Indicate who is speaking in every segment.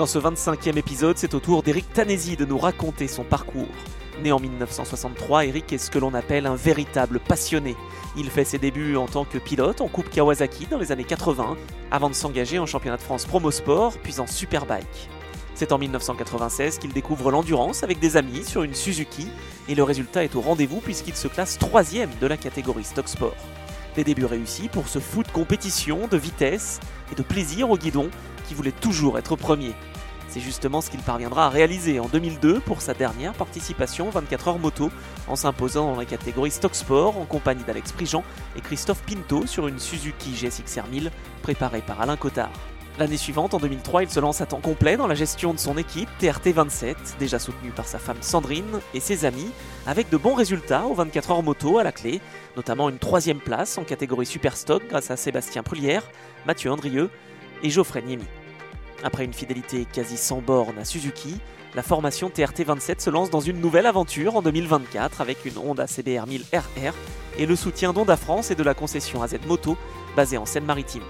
Speaker 1: Dans ce 25e épisode, c'est au tour d'Eric Tanesi de nous raconter son parcours. Né en 1963, Eric est ce que l'on appelle un véritable passionné. Il fait ses débuts en tant que pilote en Coupe Kawasaki dans les années 80, avant de s'engager en championnat de France Promosport, puis en Superbike. C'est en 1996 qu'il découvre l'endurance avec des amis sur une Suzuki, et le résultat est au rendez-vous puisqu'il se classe troisième de la catégorie Stock Sport. Des débuts réussis pour ce foot de compétition, de vitesse et de plaisir au guidon voulait toujours être premier. C'est justement ce qu'il parviendra à réaliser en 2002 pour sa dernière participation 24 heures moto, en s'imposant dans la catégorie Stock Sport en compagnie d'Alex Prigent et Christophe Pinto sur une Suzuki GSX-R 1000 préparée par Alain Cotard. L'année suivante, en 2003, il se lance à temps complet dans la gestion de son équipe TRT27, déjà soutenue par sa femme Sandrine et ses amis, avec de bons résultats aux 24 heures moto à la clé, notamment une troisième place en catégorie Super Stock grâce à Sébastien Prulière, Mathieu Andrieux et Geoffrey Niemi. Après une fidélité quasi sans borne à Suzuki, la formation TRT27 se lance dans une nouvelle aventure en 2024 avec une Honda CBR 1000 RR et le soutien d'Honda France et de la concession AZ Moto basée en Seine-Maritime.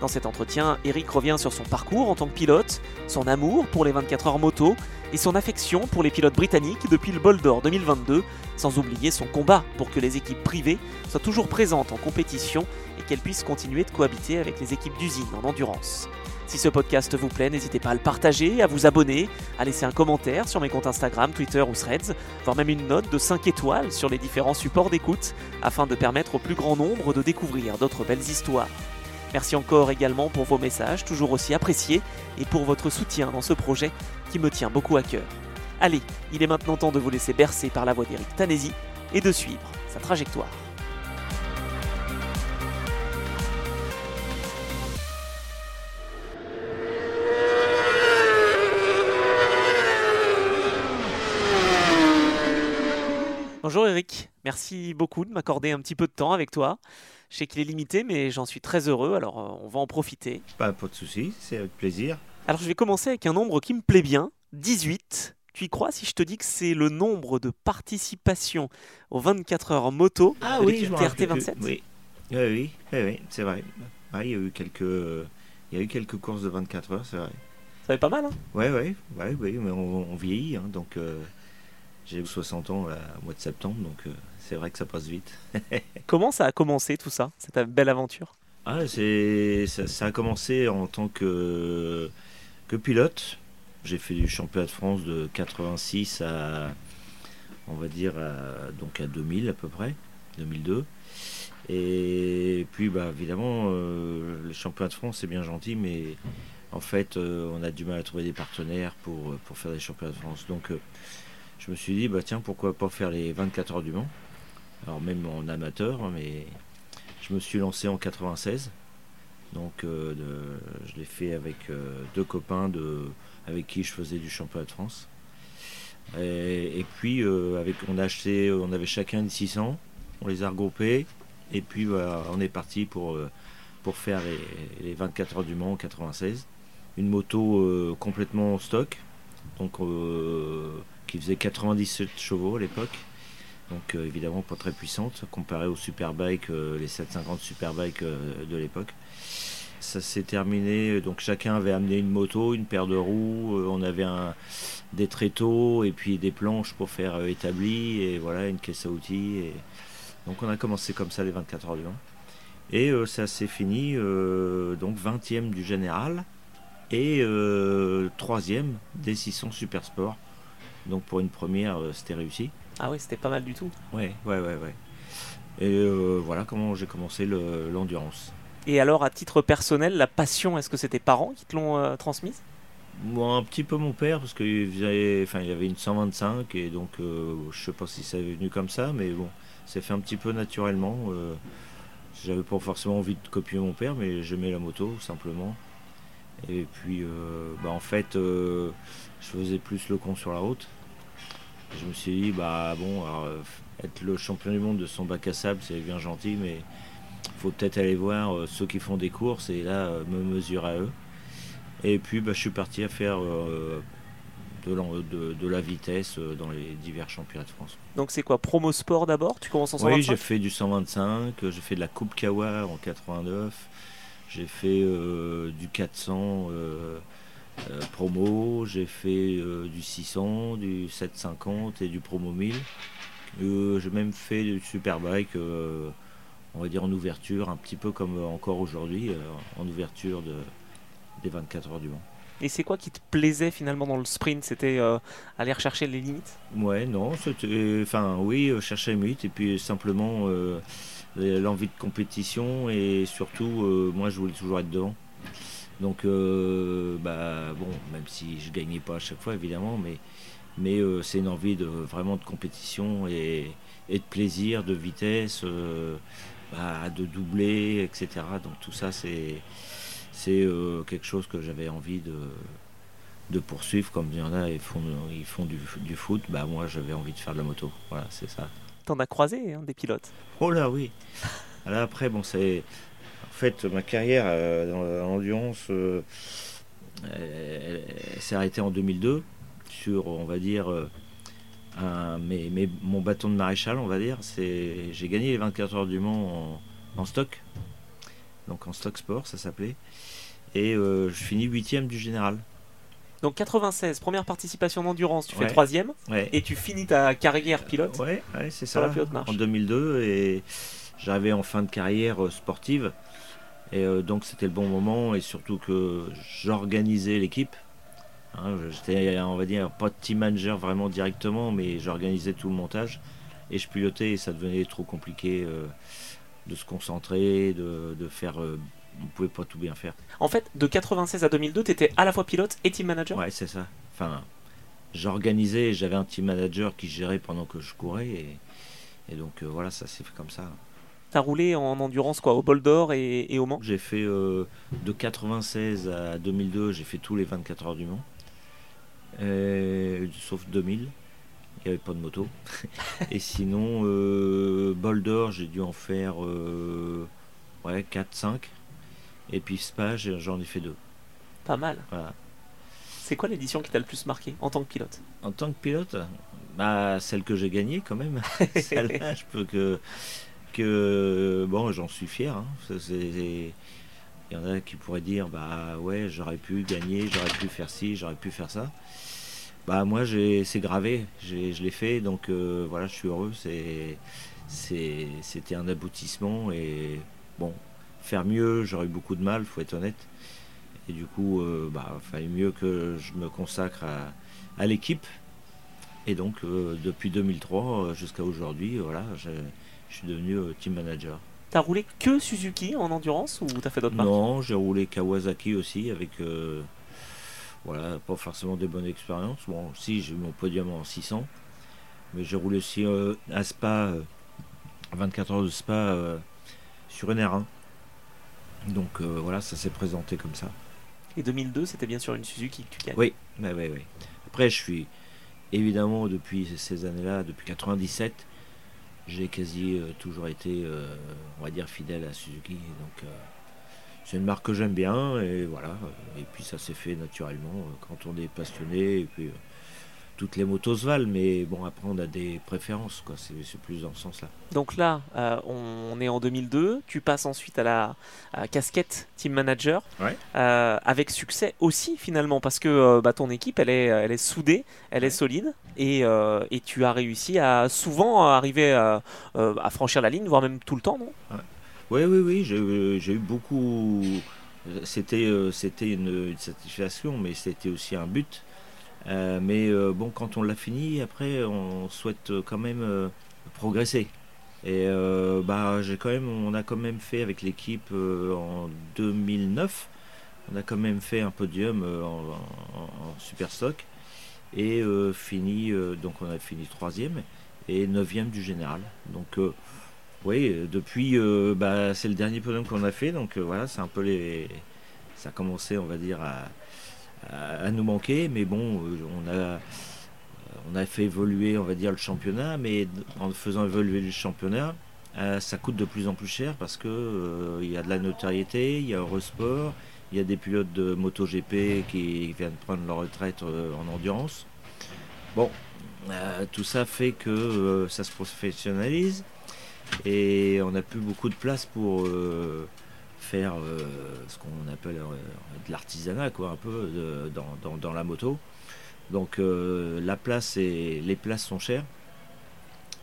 Speaker 1: Dans cet entretien, Eric revient sur son parcours en tant que pilote, son amour pour les 24 heures moto et son affection pour les pilotes britanniques depuis le Bol d'Or 2022, sans oublier son combat pour que les équipes privées soient toujours présentes en compétition et qu'elles puissent continuer de cohabiter avec les équipes d'usine en endurance. Si ce podcast vous plaît, n'hésitez pas à le partager, à vous abonner, à laisser un commentaire sur mes comptes Instagram, Twitter ou Threads, voire même une note de 5 étoiles sur les différents supports d'écoute, afin de permettre au plus grand nombre de découvrir d'autres belles histoires. Merci encore également pour vos messages, toujours aussi appréciés, et pour votre soutien dans ce projet qui me tient beaucoup à cœur. Allez, il est maintenant temps de vous laisser bercer par la voix d'Eric Tanesi et de suivre sa trajectoire. Bonjour Eric, merci beaucoup de m'accorder un petit peu de temps avec toi. Je sais qu'il est limité, mais j'en suis très heureux, alors euh, on va en profiter.
Speaker 2: Pas, de souci, c'est avec plaisir.
Speaker 1: Alors je vais commencer avec un nombre qui me plaît bien, 18. Tu y crois si je te dis que c'est le nombre de participations aux 24 heures moto
Speaker 2: ah,
Speaker 1: de
Speaker 2: oui,
Speaker 1: l'équipe
Speaker 2: je me
Speaker 1: TRT
Speaker 2: rappelle.
Speaker 1: 27
Speaker 2: Oui, oui, oui, oui, oui, c'est vrai. Ouais, il y a eu quelques, il y a eu quelques courses de 24 heures, c'est vrai.
Speaker 1: Ça être pas mal, hein?
Speaker 2: Ouais, ouais, ouais, ouais, mais on, on vieillit, hein, donc euh, j'ai 60 ans là, au mois de septembre, donc euh, c'est vrai que ça passe vite.
Speaker 1: Comment ça a commencé tout ça, cette belle aventure?
Speaker 2: Ah, c'est, ça, ça a commencé en tant que, que pilote. J'ai fait du championnat de France de 86 à, on va dire, à, donc à 2000 à peu près, 2002. Et puis, bah, évidemment, euh, le championnat de France, c'est bien gentil, mais en fait, euh, on a du mal à trouver des partenaires pour, pour faire des championnats de France. Donc, euh, je me suis dit, bah, tiens, pourquoi pas faire les 24 heures du Mans Alors, même en amateur, hein, mais je me suis lancé en 96. Donc, euh, je l'ai fait avec euh, deux copains avec qui je faisais du championnat de France. Et, puis, euh, on, a acheté, on avait chacun une 600, on les a regroupés, et puis bah, on est parti pour, faire les, les 24 heures du Mans en 96. Une moto complètement stock, donc qui faisait 97 chevaux à l'époque. Donc évidemment pas très puissante comparée aux Superbike, euh, les 750 Superbike euh, de l'époque. Ça s'est terminé, donc chacun avait amené une moto, une paire de roues, euh, on avait un, des tréteaux et puis des planches pour faire euh, établi et voilà une caisse à outils. Et... Donc on a commencé comme ça les 24 heures du Mans. Et euh, ça s'est fini donc 20e du général et euh, 3e des 600 Super Sport. Donc pour une première, c'était réussi.
Speaker 1: Ah oui, c'était pas mal du tout.
Speaker 2: Ouais, ouais, ouais, ouais. Et voilà comment j'ai commencé le- l'endurance.
Speaker 1: Et alors, à titre personnel, la passion, est-ce que c'est tes parents qui te l'ont euh, transmise?
Speaker 2: Moi, un petit peu mon père, parce qu'il faisait, enfin, avait une 125, et donc euh, je sais pas si ça est venu comme ça, mais bon, c'est fait un petit peu naturellement. euh, J'avais pas forcément envie de copier mon père, mais j'aimais la moto, simplement. Et puis, bah, en fait, je faisais plus le con sur la route. Je me suis dit, bah bon, être le champion du monde de son bac à sable, c'est bien gentil, mais faut peut-être aller voir ceux qui font des courses et là, me mesurer à eux. Et puis, bah, je suis parti à faire de, la vitesse euh, dans les divers championnats de France.
Speaker 1: Donc c'est quoi Promo Sport d'abord? Tu commences en
Speaker 2: 125 Oui, j'ai fait du 125, j'ai fait de la Coupe Kawa en 89, j'ai fait euh, du 400 euh, promo, j'ai fait du 600, du 750 et du promo 1000. j'ai même fait du Superbike, on va dire en ouverture, un petit peu comme encore aujourd'hui, en ouverture de, des 24 heures du Mans.
Speaker 1: Et c'est quoi qui te plaisait finalement dans le sprint? C'était euh, aller rechercher les limites?
Speaker 2: Ouais, non, c'était. Enfin, oui, euh, chercher les limites et puis simplement euh, l'envie de compétition et surtout, moi je voulais toujours être devant. Donc, bah, bon, même si je gagnais pas à chaque fois évidemment, mais, mais c'est une envie de vraiment de compétition et, de plaisir, de vitesse, bah, de doubler, etc. Donc tout ça, c'est c'est euh, quelque chose que j'avais envie de, de poursuivre, comme il y en a, ils font, ils font du, du foot, bah moi j'avais envie de faire de la moto. Voilà, c'est ça.
Speaker 1: T'en as croisé hein, des pilotes?
Speaker 2: Oh là oui. Là après, bon, c'est. En fait, ma carrière euh, dans l'endurance euh, s'est arrêtée en 2002 sur, on va dire, un, mais, mais, mon bâton de maréchal, on va dire. c'est J'ai gagné les 24 heures du Mans en, en stock donc en stock sport ça s'appelait. Et euh, je finis huitième du général.
Speaker 1: Donc 96, première participation d'endurance, tu fais troisième et tu finis ta carrière pilote.
Speaker 2: Ouais, c'est ça. En 2002 et j'arrivais en fin de carrière euh, sportive et euh, donc c'était le bon moment et surtout que j'organisais l'équipe. Hein, j'étais, on va dire, pas de team manager vraiment directement, mais j'organisais tout le montage et je pilotais et ça devenait trop compliqué de se concentrer, de, de faire. Euh, on pouvait pas tout bien faire.
Speaker 1: En fait, de 96 à 2002, tu étais à la fois pilote et team manager?
Speaker 2: Ouais, c'est ça. Enfin, j'organisais, j'avais un team manager qui gérait pendant que je courais. Et, et donc euh, voilà, ça s'est fait comme ça.
Speaker 1: T'as roulé en endurance quoi, au Bol d'Or et, et, au Mans?
Speaker 2: J'ai fait euh, de 96 à 2002, j'ai fait tous les 24 heures du Mans. Sauf 2000 il n'y avait pas de moto. et sinon, euh, j'ai dû en faire euh, ouais, 4-5. Et puis Spa, j'en ai fait deux.
Speaker 1: Pas mal. C'est quoi l'édition qui t'a le plus marqué en tant que pilote?
Speaker 2: En tant que pilote? Bah, Celle que j'ai gagnée quand même. Celle-là, je peux que. que bon, j'en suis fier. Hein. Il y en a qui pourraient dire bah ouais, j'aurais pu gagner, j'aurais pu faire ci, j'aurais pu faire ça. Bah moi c'est gravé, je l'ai fait donc euh, voilà je suis heureux, c'était un aboutissement et bon faire mieux j'aurais eu beaucoup de mal, faut être honnête. Et du coup euh, bah fallait mieux que je me consacre à, l'équipe. Et donc euh, depuis 2003 jusqu'à aujourd'hui voilà je, suis devenu team manager.
Speaker 1: T'as roulé que Suzuki en endurance ou t'as fait d'autres marques
Speaker 2: Non j'ai roulé Kawasaki aussi avec voilà, pas forcément des bonnes expériences. Bon, si, j'ai eu mon podium en 600, mais j'ai roulé aussi euh, à Spa, 24 euh, heures de Spa euh, sur une R1. Donc voilà, ça s'est présenté comme ça.
Speaker 1: Et 2002, c'était bien sûr une Suzuki que tu gagnes
Speaker 2: Oui, oui, oui. Après, je suis évidemment depuis ces années-là, depuis 97, j'ai quasi toujours été, on va dire, fidèle à Suzuki. Donc c'est une marque que j'aime bien et voilà. Et puis ça s'est fait naturellement euh, quand on est passionné et puis euh, toutes les motos se valent, mais bon après on a des préférences quoi. C'est plus dans ce sens-là.
Speaker 1: Donc là, euh, on est en 2002. Tu passes ensuite à la casquette team manager avec succès aussi finalement parce que bah, ton équipe elle est, elle est soudée, elle est solide et, et, tu as réussi à souvent arriver à, à, franchir la ligne, voire même tout le temps, non?
Speaker 2: Oui, oui, oui, j'ai eu beaucoup. C'était euh, c'était une, satisfaction, mais c'était aussi un but. Euh, mais euh, bon, quand on l'a fini, après, on souhaite quand même progresser. Et bah, j'ai quand même, on a quand même fait avec l'équipe en 2009, on a quand même fait un podium en, stock et fini, donc on a fini troisième et neuvième du général. Donc oui, depuis, euh, bah, c'est le dernier podium qu'on a fait, donc euh, voilà, c'est un peu les, ça a commencé, on va dire, à, à, nous manquer. Mais bon, on a, on a fait évoluer, on va dire, le championnat. Mais en faisant évoluer le championnat, ça coûte de plus en plus cher parce que il y a de la notoriété, il y a Eurosport, il y a des pilotes de MotoGP qui viennent prendre leur retraite en endurance. Bon, tout ça fait que ça se professionnalise et on n'a plus beaucoup de place pour euh, faire euh, ce qu'on appelle euh, de l'artisanat, quoi, un peu dans, la moto. Donc la place et les places sont chères.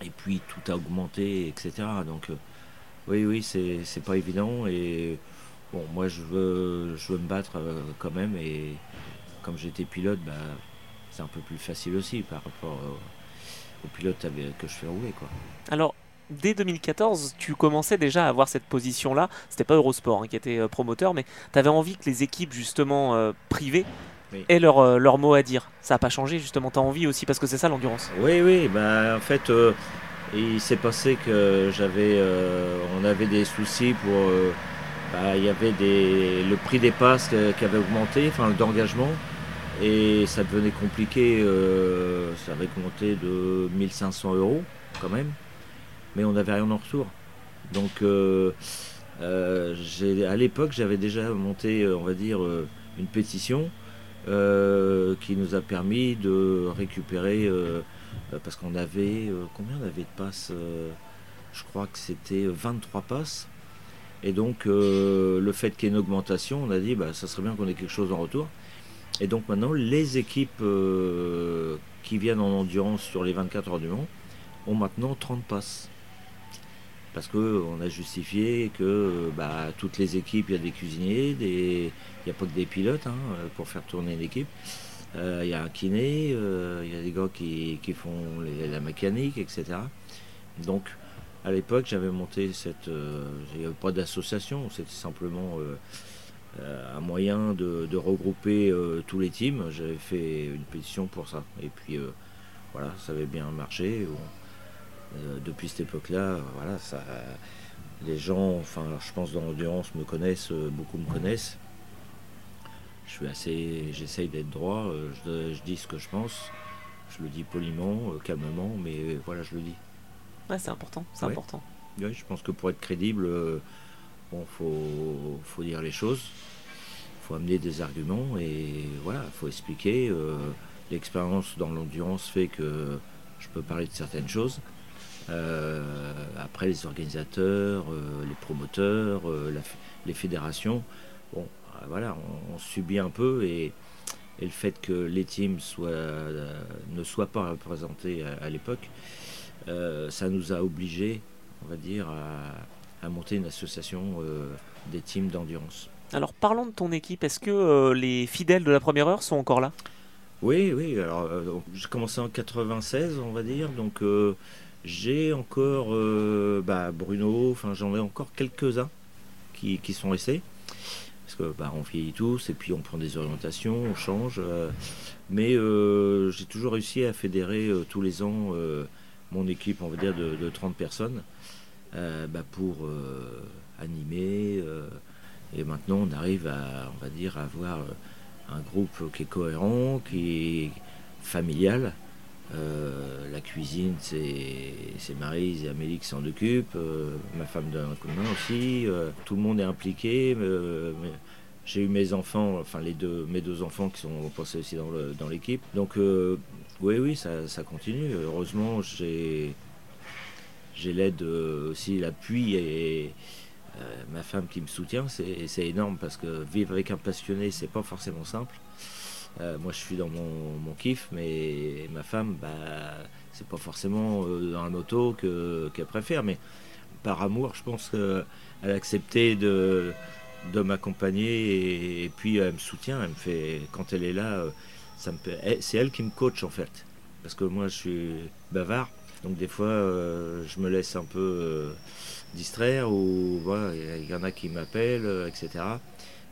Speaker 2: Et puis tout a augmenté, etc. Donc oui, oui, c'est pas évident. Et bon, moi je veux, je veux me battre quand même. Et comme j'étais pilote, bah, c'est un peu plus facile aussi par rapport au, pilote que je fais rouler. Quoi.
Speaker 1: Alors, dès 2014, tu commençais déjà à avoir cette position-là. C'était pas Eurosport hein, qui était euh, promoteur, mais tu avais envie que les équipes justement euh, privées aient leur, euh, leur, mot à dire. Ça n'a pas changé justement, tu as envie aussi parce que c'est ça l'endurance.
Speaker 2: Oui, oui, bah, en fait, il s'est passé que j'avais, on avait des soucis pour... Bah, il y avait des, le prix des passes qui avait augmenté, enfin d'engagement, et ça devenait compliqué, ça avait augmenté de 1500 euros quand même mais on n'avait rien en retour. Donc euh, euh, à l'époque, j'avais déjà monté, euh, on va dire, une pétition qui nous a permis de récupérer, parce qu'on avait, combien on avait de passes Je crois que c'était 23 passes. Et donc, le fait qu'il y ait une augmentation, on a dit, bah, ça serait bien qu'on ait quelque chose en retour. Et donc maintenant, les équipes qui viennent en endurance sur les 24 heures du Mans ont maintenant 30 passes parce qu'on a justifié que bah, toutes les équipes, il y a des cuisiniers, il n'y a pas que des pilotes hein, pour faire tourner l'équipe. Euh, il y a un kiné, euh, il y a des gars qui, font la mécanique, etc. Donc à l'époque j'avais monté cette... Euh, il n'y avait pas d'association, c'était simplement un moyen de, regrouper tous les teams. J'avais fait une pétition pour ça. Et puis voilà, ça avait bien marché. Depuis cette époque-là, voilà, ça, les gens, enfin, je pense dans l'endurance me connaissent, euh, beaucoup me connaissent. Je suis assez, j'essaye d'être droit, euh, je, dis ce que je pense, je le dis poliment, calmement, mais voilà, je le dis.
Speaker 1: Ouais, c'est important, c'est important.
Speaker 2: Oui, je pense que pour être crédible, bon, faut, faut dire les choses, faut amener des arguments et voilà, faut expliquer. L'expérience dans l'endurance fait que je peux parler de certaines choses. Euh, après, les organisateurs, euh, les promoteurs, euh, les fédérations, bon, voilà, on, subit un peu et, le fait que les teams soient, ne soient pas représentés à, l'époque, ça nous a obligés, on va dire, à, monter une association des teams d'endurance.
Speaker 1: Alors parlons de ton équipe, est-ce que les fidèles de la première heure sont encore là?
Speaker 2: Oui, oui, alors j'ai commencé en 96, on va dire, donc j'ai encore euh, bah, Bruno, enfin j'en ai encore quelques-uns qui, sont restés. Parce que bah, on vieillit tous et puis on prend des orientations, on change. Euh. mais euh, j'ai toujours réussi à fédérer tous les ans mon équipe, on va dire, de, 30 personnes bah, pour animer. et maintenant on arrive à, on va dire, à avoir un groupe qui est cohérent, qui est familial. Euh, la cuisine, c'est Marise et Amélie qui s'en occupent. Euh, ma femme donne un coup de main aussi. Euh, tout le monde est impliqué. J'ai eu mes enfants, enfin deux, mes deux enfants qui sont passés aussi dans l'équipe. Donc oui, oui, ça, continue. Heureusement, j'ai l'aide aussi, l'appui et, ma femme qui me soutient. C'est énorme parce que vivre avec un passionné, c'est pas forcément simple. Euh, moi, je suis dans mon, kiff, mais ma femme, bah, c'est pas forcément euh, dans la moto qu'elle préfère. Mais par amour, je pense qu'elle a accepté de, m'accompagner et, puis elle me soutient. Elle me fait, quand elle est là, ça me c'est elle qui me coach en fait. Parce que moi, je suis bavard. Donc des fois, euh, je me laisse un peu distraire ou voilà, il y en a qui m'appellent, etc.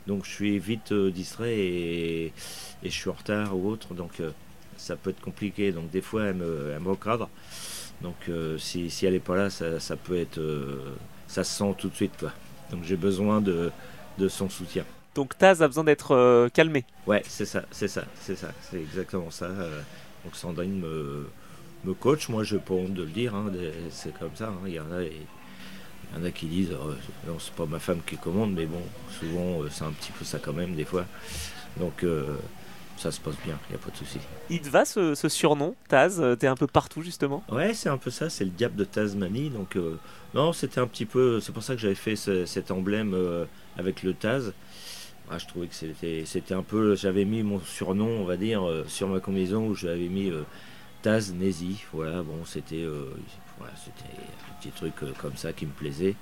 Speaker 2: Donc je suis vite distrait et et je suis en retard ou autre, donc euh, ça peut être compliqué. Donc des fois, elle me, elle me recadre. Donc euh, si, si, elle n'est pas là, ça, ça peut être, euh, ça se sent tout de suite. Quoi. Donc j'ai besoin de, de son soutien.
Speaker 1: Donc Taz a besoin d'être calmé.
Speaker 2: Ouais, c'est ça, c'est ça, c'est ça, c'est exactement ça. donc Sandrine me, me coach, moi je pas honte de le dire, hein, c'est comme ça. Hein. Il y en a, il y en a qui disent, oh, non c'est pas ma femme qui commande, mais bon, souvent c'est un petit peu ça quand même des fois. Donc ça se passe bien, il n'y a pas de souci.
Speaker 1: Il te va ce, surnom, Taz? T'es un peu partout justement?
Speaker 2: Ouais, c'est un peu ça, c'est le diable de Tasmanie. Donc, euh, non, c'était un petit peu. C'est pour ça que j'avais fait cet emblème euh, avec le Taz. je trouvais que c'était, c'était un peu. J'avais mis mon surnom, on va dire, euh, sur ma combinaison où j'avais mis Taz Nézi. Voilà, bon, c'était, c'était un petit truc comme ça qui me plaisait.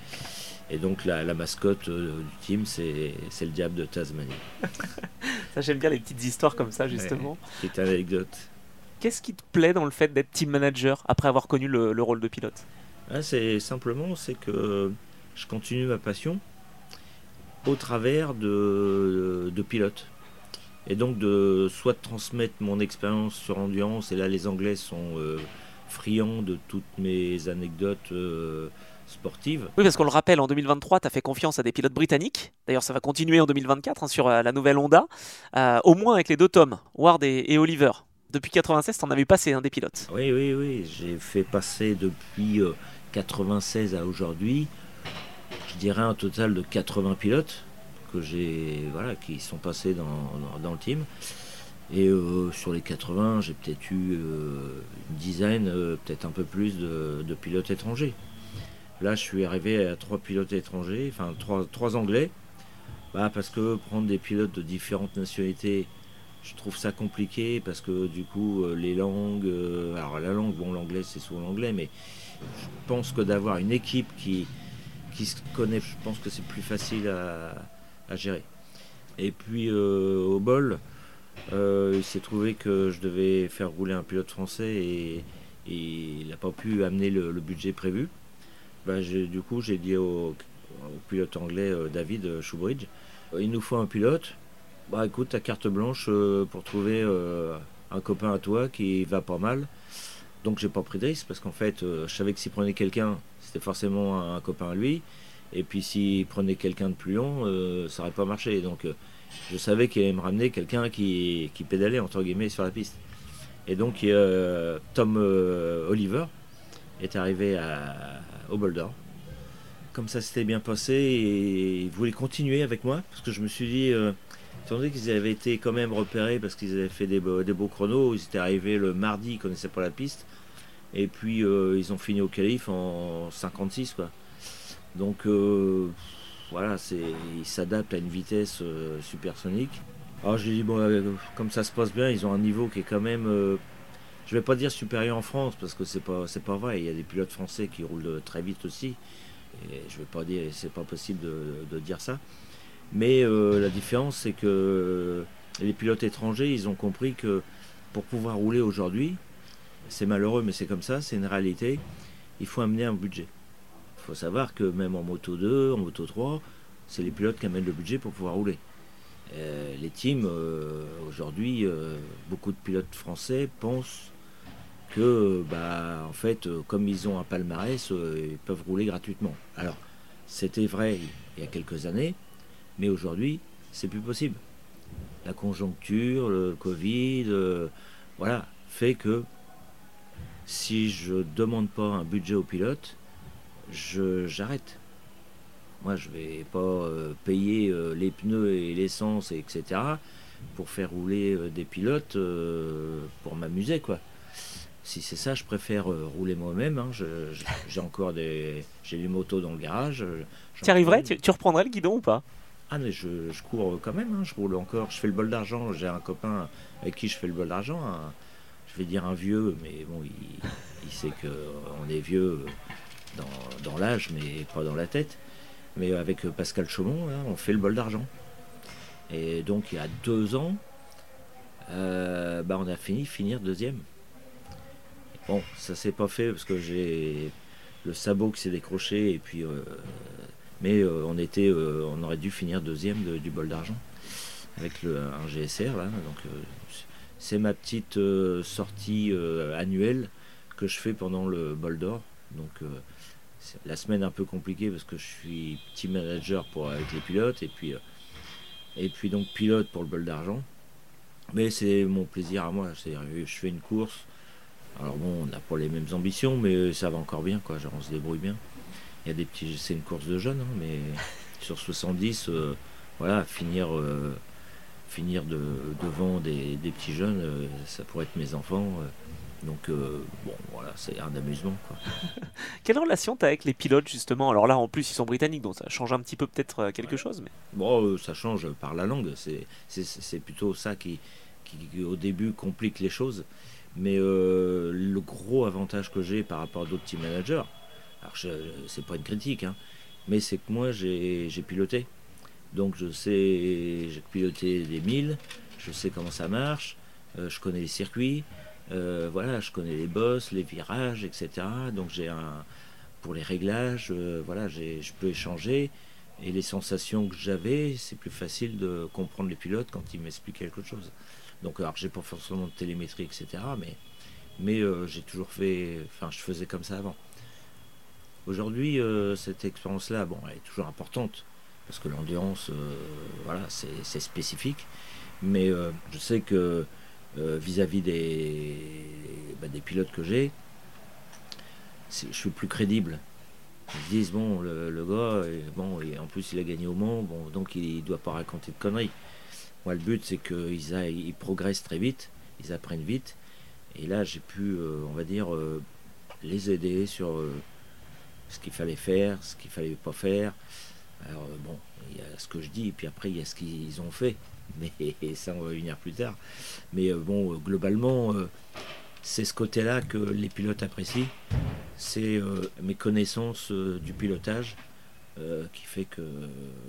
Speaker 2: Et donc la, mascotte du team, c'est, le diable de Tasmanie.
Speaker 1: j'aime bien les petites histoires comme ça, justement.
Speaker 2: petite anecdote.
Speaker 1: Qu'est-ce qui te plaît dans le fait d'être team manager après avoir connu le, rôle de pilote?
Speaker 2: Ah, C'est simplement c'est que je continue ma passion au travers de, de, pilote. Et donc de soit de transmettre mon expérience sur endurance, et là les Anglais sont euh, friands de toutes mes anecdotes. Euh, sportive.
Speaker 1: Oui, parce qu'on le rappelle, en 2023, tu as fait confiance à des pilotes britanniques. D'ailleurs, ça va continuer en 2024 hein, sur euh, la nouvelle Honda, euh, au moins avec les deux tomes, Ward et, Oliver. Depuis 96, tu en as vu passer un des pilotes.
Speaker 2: Oui, oui, oui. J'ai fait passer depuis 96 euh, à aujourd'hui, je dirais un total de 80 pilotes que j'ai, voilà, qui sont passés dans, dans, le team. Et sur les 80, j'ai peut-être eu une dizaine, peut-être un peu plus de pilotes étrangers. Là, je suis arrivé à trois pilotes étrangers, enfin trois, trois Anglais. Bah, parce que prendre des pilotes de différentes nationalités, je trouve ça compliqué parce que du coup, euh, les langues. Euh, alors, la langue, bon, l'anglais, c'est souvent l'anglais, mais je pense que d'avoir une équipe qui, qui se connaît, je pense que c'est plus facile à, gérer. Et puis, euh, au bol, il s'est trouvé que je devais faire rouler un pilote français et, il n'a pas pu amener le budget prévu. Ben, du coup, j'ai dit au, pilote anglais euh, David euh, Shoebridge, euh, il nous faut un pilote. Bah écoute, ta carte blanche pour trouver un copain à toi qui va pas mal. Donc j'ai pas pris de risque parce qu'en fait, je savais que s'il prenait quelqu'un, c'était forcément un, copain à lui. Et puis s'il prenait quelqu'un de plus long, ça n'aurait pas marché. Je savais qu'il allait me ramener quelqu'un qui, qui, pédalait entre guillemets sur la piste. Et donc Tom Oliver est arrivé à, au Boulder. Comme ça s'était bien passé et ils voulaient continuer avec moi parce que je me suis dit, euh, étant donné qu'ils avaient été quand même repérés parce qu'ils avaient fait des, beaux chronos, ils étaient arrivés le mardi, ils connaissaient pas la piste et puis euh, ils ont fini au calife en 56 quoi. Donc euh, voilà, ils s'adaptent à une vitesse supersonique. Alors je dis bon, comme ça se passe bien, ils ont un niveau qui est quand même je vais pas dire supérieur en France parce que c'est pas pas vrai. Il y a des pilotes français qui roulent très vite aussi. Et je vais pas dire c'est pas possible de, dire ça. Mais euh, la différence c'est que les pilotes étrangers ils ont compris que pour pouvoir rouler aujourd'hui, c'est malheureux mais c'est comme ça, c'est une réalité. Il faut amener un budget. Faut savoir que même en moto 2, en moto 3, c'est les pilotes qui amènent le budget pour pouvoir rouler. Euh, les teams, euh, aujourd'hui, beaucoup de pilotes français pensent que, bah, en fait, euh, comme ils ont un palmarès, euh, ils peuvent rouler gratuitement. Alors, c'était vrai il y a quelques années, mais aujourd'hui, c'est plus possible. La conjoncture, le Covid, euh, voilà, fait que si je demande pas un budget au pilote, j'arrête. Moi, je vais pas payer les pneus et l'essence, etc., pour faire rouler des pilotes pour m'amuser, quoi si c'est ça, je préfère euh, rouler moi-même. Hein. j'ai encore des, j'ai motos dans le garage. Euh,
Speaker 1: tu arriverais, tu, reprendrais le guidon ou pas?
Speaker 2: Ah mais je, cours quand même. Hein. Je roule encore. Je fais le bol d'argent. J'ai un copain avec qui je fais le bol d'argent. je vais dire un vieux, mais bon, il, sait que on est vieux dans, l'âge, mais pas dans la tête. Mais avec Pascal Chaumont, hein, on fait le bol d'argent. Et donc il y a deux ans, euh, bah, on a fini finir deuxième. Bon, ça s'est pas fait parce que j'ai le sabot qui s'est décroché et puis. Euh, mais euh, on était, on aurait dû finir deuxième du bol d'argent avec le, un GSR là. Donc c'est ma petite sortie annuelle que je fais pendant le bol d'or. Donc la semaine un peu compliquée parce que je suis team manager pour avec les pilotes et puis Et puis donc pilote pour le bol d'argent. Mais c'est mon plaisir à moi. C'est je fais une course. Alors bon, on n'a pas les mêmes ambitions, mais ça va encore bien, quoi. Genre, on se débrouille bien. Il y a des petits, c'est une course de jeunes, hein, mais sur 70, euh, voilà, finir, euh, finir de, devant des, petits jeunes, euh, ça pourrait être mes enfants. Donc bon, voilà, c'est un amusement. Quoi.
Speaker 1: Quelle relation tu as avec les pilotes justement? Alors là, en plus, ils sont britanniques, donc ça change un petit peu peut-être quelque chose. Mais...
Speaker 2: Bon, ça change par la langue. C'est plutôt ça qui, qui, au début, complique les choses. Mais le gros avantage que j'ai par rapport à d'autres team managers, alors c'est pas une critique, hein, mais c'est que moi j'ai piloté. Donc je sais, j'ai piloté des milles, je sais comment ça marche, euh, je connais les circuits, euh, voilà, je connais les bosses, les virages, etc. Donc j'ai un pour les réglages, euh, voilà, je peux échanger. Et les sensations que j'avais, c'est plus facile de comprendre les pilotes quand ils m'expliquent quelque chose. Donc alors j'ai pas forcément de télémétrie, etc. Mais mais j'ai toujours fait, enfin je faisais comme ça avant. Aujourd'hui, euh, cette expérience-là, bon, elle est toujours importante, parce que l'endurance, euh, voilà, c'est spécifique. Mais euh, je sais que vis-à-vis des, bah, des pilotes que j'ai, je suis plus crédible. Ils disent, bon, le, gars, bon, et en plus il a gagné au Mans, donc il ne doit pas raconter de conneries. Moi, le but, c'est qu'ils ils progressent très vite, ils apprennent vite. Et là, j'ai pu, on va dire, les aider sur ce qu'il fallait faire, ce qu'il fallait pas faire. Alors euh, bon, il y a ce que je dis, et puis après il y a ce qu'ils ont fait. Mais ça, on va venir plus tard. Mais euh, bon, euh, globalement, c'est ce côté-là que les pilotes apprécient. C'est mes connaissances du pilotage qui fait que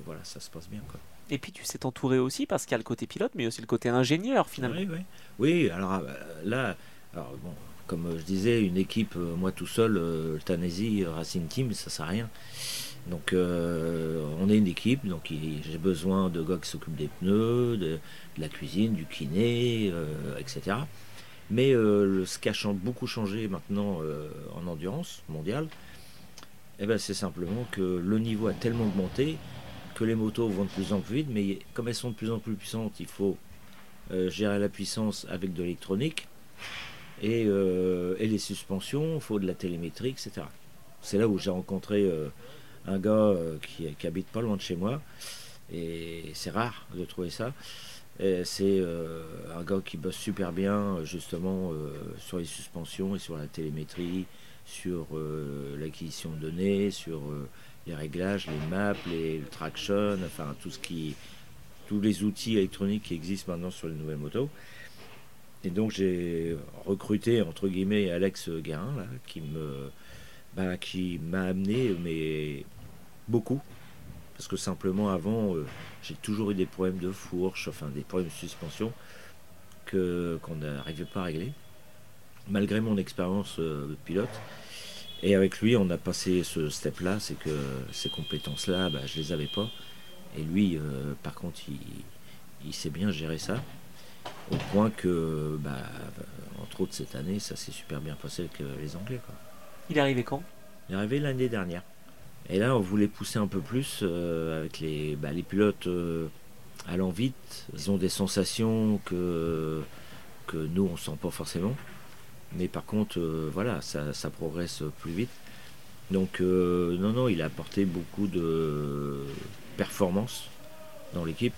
Speaker 2: voilà, ça se passe bien. Quoi.
Speaker 1: Et puis tu sais t'entourer aussi parce qu'il y a le côté pilote, mais aussi le côté ingénieur finalement.
Speaker 2: Oui, oui. oui alors là, alors bon, comme je disais, une équipe, euh, moi tout seul, euh, le Tanesi Racing Team, ça sert à rien. Donc euh, on est une équipe, donc j'ai besoin de gars qui s'occupent des pneus, de, la cuisine, du kiné, etc. Mais ce qui a beaucoup changé maintenant en endurance mondiale, eh ben, c'est simplement que le niveau a tellement augmenté que les motos vont de plus en plus vite, mais comme elles sont de plus en plus puissantes, il faut gérer la puissance avec de l'électronique. Euh, et, les suspensions, il faut de la télémétrie, etc. C'est là où j'ai rencontré euh, un gars euh, qui, habite pas loin de chez moi, et c'est rare de trouver ça. C'est un gars qui bosse super bien justement sur les suspensions et sur la télémétrie, sur l'acquisition de données, sur les réglages, les maps, les, le traction, enfin tout ce qui, tous les outils électroniques qui existent maintenant sur les nouvelles motos. Et donc j'ai recruté entre guillemets Alex Guérin là, qui me bah, qui m'a amené mais beaucoup parce que simplement avant euh, j'ai toujours eu des problèmes de fourche, enfin des problèmes de suspension que qu'on n'arrivait pas à régler malgré mon expérience euh, de pilote. Et avec lui, on a passé ce step-là, c'est que ces compétences-là, bah, je les avais pas. Et lui, euh, par contre, il, il sait bien gérer ça. Au point que, bah, entre autres cette année, ça s'est super bien passé avec les Anglais. Quoi.
Speaker 1: Il est arrivé quand?
Speaker 2: Il est arrivé l'année dernière. Et là, on voulait pousser un peu plus euh, avec les, bah, les pilotes euh, allant vite. Ils ont des sensations que, que nous, on ne sent pas forcément. Mais par contre, voilà, ça, ça, progresse plus vite. Donc, non, non, il a apporté beaucoup de performance dans l'équipe.